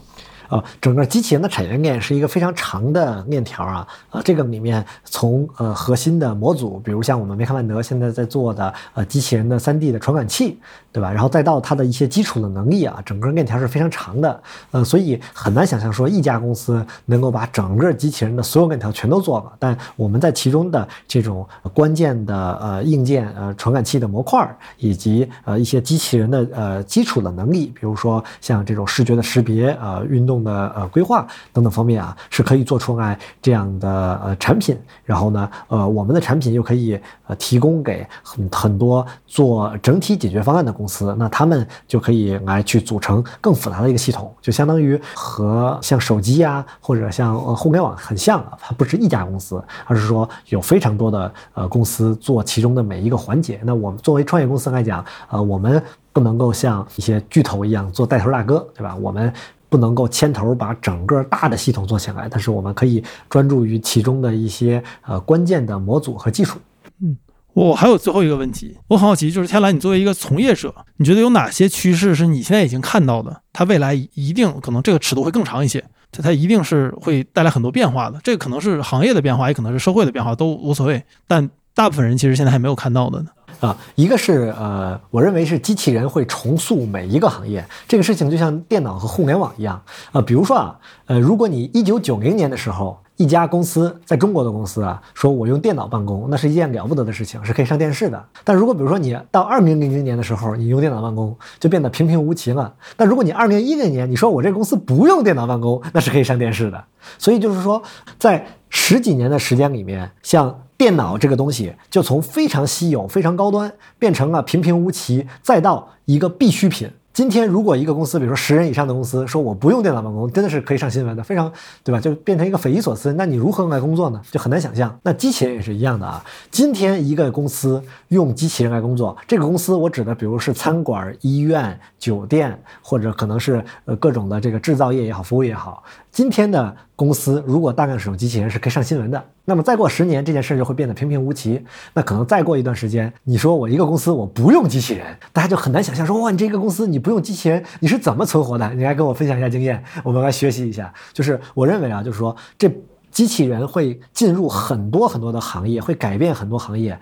啊，整个机器人的产业链是一个非常长的链条啊，啊，这个里面从呃核心的模组，比如像我们梅卡曼德现在在做的呃机器人的 3D 的传感器，对吧？然后再到它的一些基础的能力啊，整个链条是非常长的，呃，所以很难想象说一家公司能够把整个机器人的所有链条全都做了。但我们在其中的这种关键的呃硬件呃传感器的模块，以及呃一些机器人的呃基础的能力，比如说像这种视觉的识别啊运动。的呃规划等等方面啊，是可以做出来这样的呃产品，然后呢，呃我们的产品又可以呃提供给很很多做整体解决方案的公司，那他们就可以来去组成更复杂的一个系统，就相当于和像手机啊或者像互联网很像啊，它不是一家公司，而是说有非常多的呃公司做其中的每一个环节。那我们作为创业公司来讲，呃我们不能够像一些巨头一样做带头大哥，对吧？我们。不能够牵头把整个大的系统做起来，但是我们可以专注于其中的一些呃关键的模组和技术。嗯，我还有最后一个问题，我很好奇，就是天蓝，你作为一个从业者，你觉得有哪些趋势是你现在已经看到的？它未来一定可能这个尺度会更长一些，它它一定是会带来很多变化的。这个可能是行业的变化，也可能是社会的变化，都无所谓。但大部分人其实现在还没有看到的呢。啊，一个是呃，我认为是机器人会重塑每一个行业，这个事情就像电脑和互联网一样啊。比如说啊，呃，如果你一九九零年的时候，一家公司在中国的公司啊，说我用电脑办公，那是一件了不得的事情，是可以上电视的。但如果比如说你到二零零零年的时候，你用电脑办公，就变得平平无奇了。但如果你二零一零年你说我这公司不用电脑办公，那是可以上电视的。所以就是说，在十几年的时间里面，像。电脑这个东西，就从非常稀有、非常高端，变成了平平无奇，再到一个必需品。今天，如果一个公司，比如说十人以上的公司，说我不用电脑办公，真的是可以上新闻的，非常，对吧？就变成一个匪夷所思。那你如何来工作呢？就很难想象。那机器人也是一样的啊。今天一个公司用机器人来工作，这个公司我指的，比如是餐馆、医院、酒店，或者可能是呃各种的这个制造业也好，服务业也好。今天的公司如果大量使用机器人是可以上新闻的，那么再过十年这件事就会变得平平无奇。那可能再过一段时间，你说我一个公司我不用机器人，大家就很难想象说哇，你这个公司你不用机器人你是怎么存活的？你来跟我分享一下经验，我们来学习一下。就是我认为啊，就是说这机器人会进入很多很多的行业，会改变很多行业，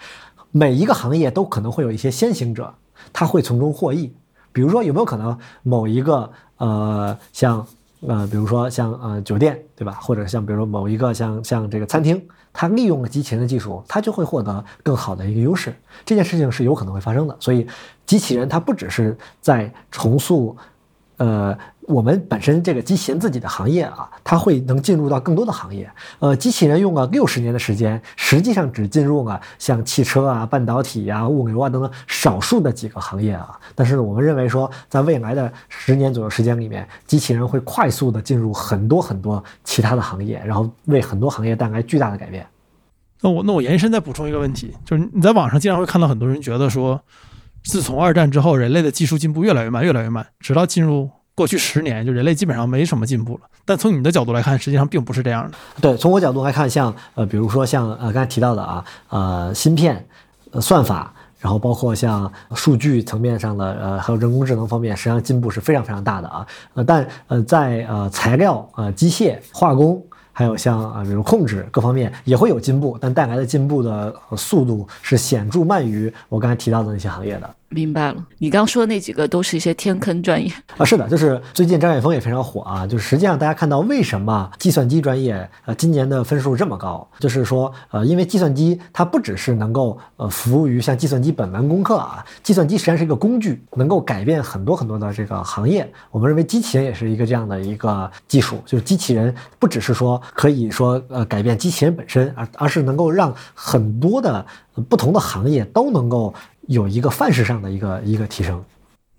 每一个行业都可能会有一些先行者，他会从中获益。比如说有没有可能某一个呃像。呃，比如说像呃酒店，对吧？或者像比如说某一个像像这个餐厅，它利用了机器人的技术，它就会获得更好的一个优势。这件事情是有可能会发生的。所以，机器人它不只是在重塑，呃。我们本身这个机器人自己的行业啊，它会能进入到更多的行业。呃，机器人用了六十年的时间，实际上只进入了像汽车啊、半导体啊、物流啊等等少数的几个行业啊。但是我们认为说，在未来的十年左右时间里面，机器人会快速的进入很多很多其他的行业，然后为很多行业带来巨大的改变。那我那我延伸再补充一个问题，就是你在网上经常会看到很多人觉得说，自从二战之后，人类的技术进步越来越慢，越来越慢，直到进入。过去十年，就人类基本上没什么进步了。但从你的角度来看，实际上并不是这样的。对，从我角度来看，像呃，比如说像呃刚才提到的啊，呃，芯片、呃，算法，然后包括像数据层面上的呃，还有人工智能方面，实际上进步是非常非常大的啊。呃，但呃，在呃材料、呃机械、化工，还有像啊，比如控制各方面也会有进步，但带来的进步的速度是显著慢于我刚才提到的那些行业的。明白了，你刚说的那几个都是一些天坑专业啊，是的，就是最近张雪峰也非常火啊，就是实际上大家看到为什么计算机专业呃今年的分数这么高，就是说呃因为计算机它不只是能够呃服务于像计算机本门功课啊，计算机实际上是一个工具，能够改变很多很多的这个行业。我们认为机器人也是一个这样的一个技术，就是机器人不只是说可以说呃改变机器人本身，而而是能够让很多的不同的行业都能够。有一个范式上的一个一个提升，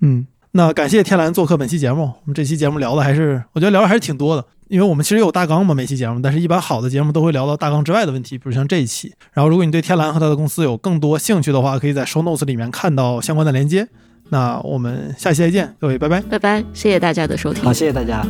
嗯，那感谢天蓝做客本期节目。我们这期节目聊的还是，我觉得聊的还是挺多的，因为我们其实有大纲嘛，每期节目，但是一般好的节目都会聊到大纲之外的问题，比如像这一期。然后，如果你对天蓝和他的公司有更多兴趣的话，可以在 show notes 里面看到相关的连接。那我们下期再见，各位拜拜，拜拜，谢谢大家的收听，好，谢谢大家。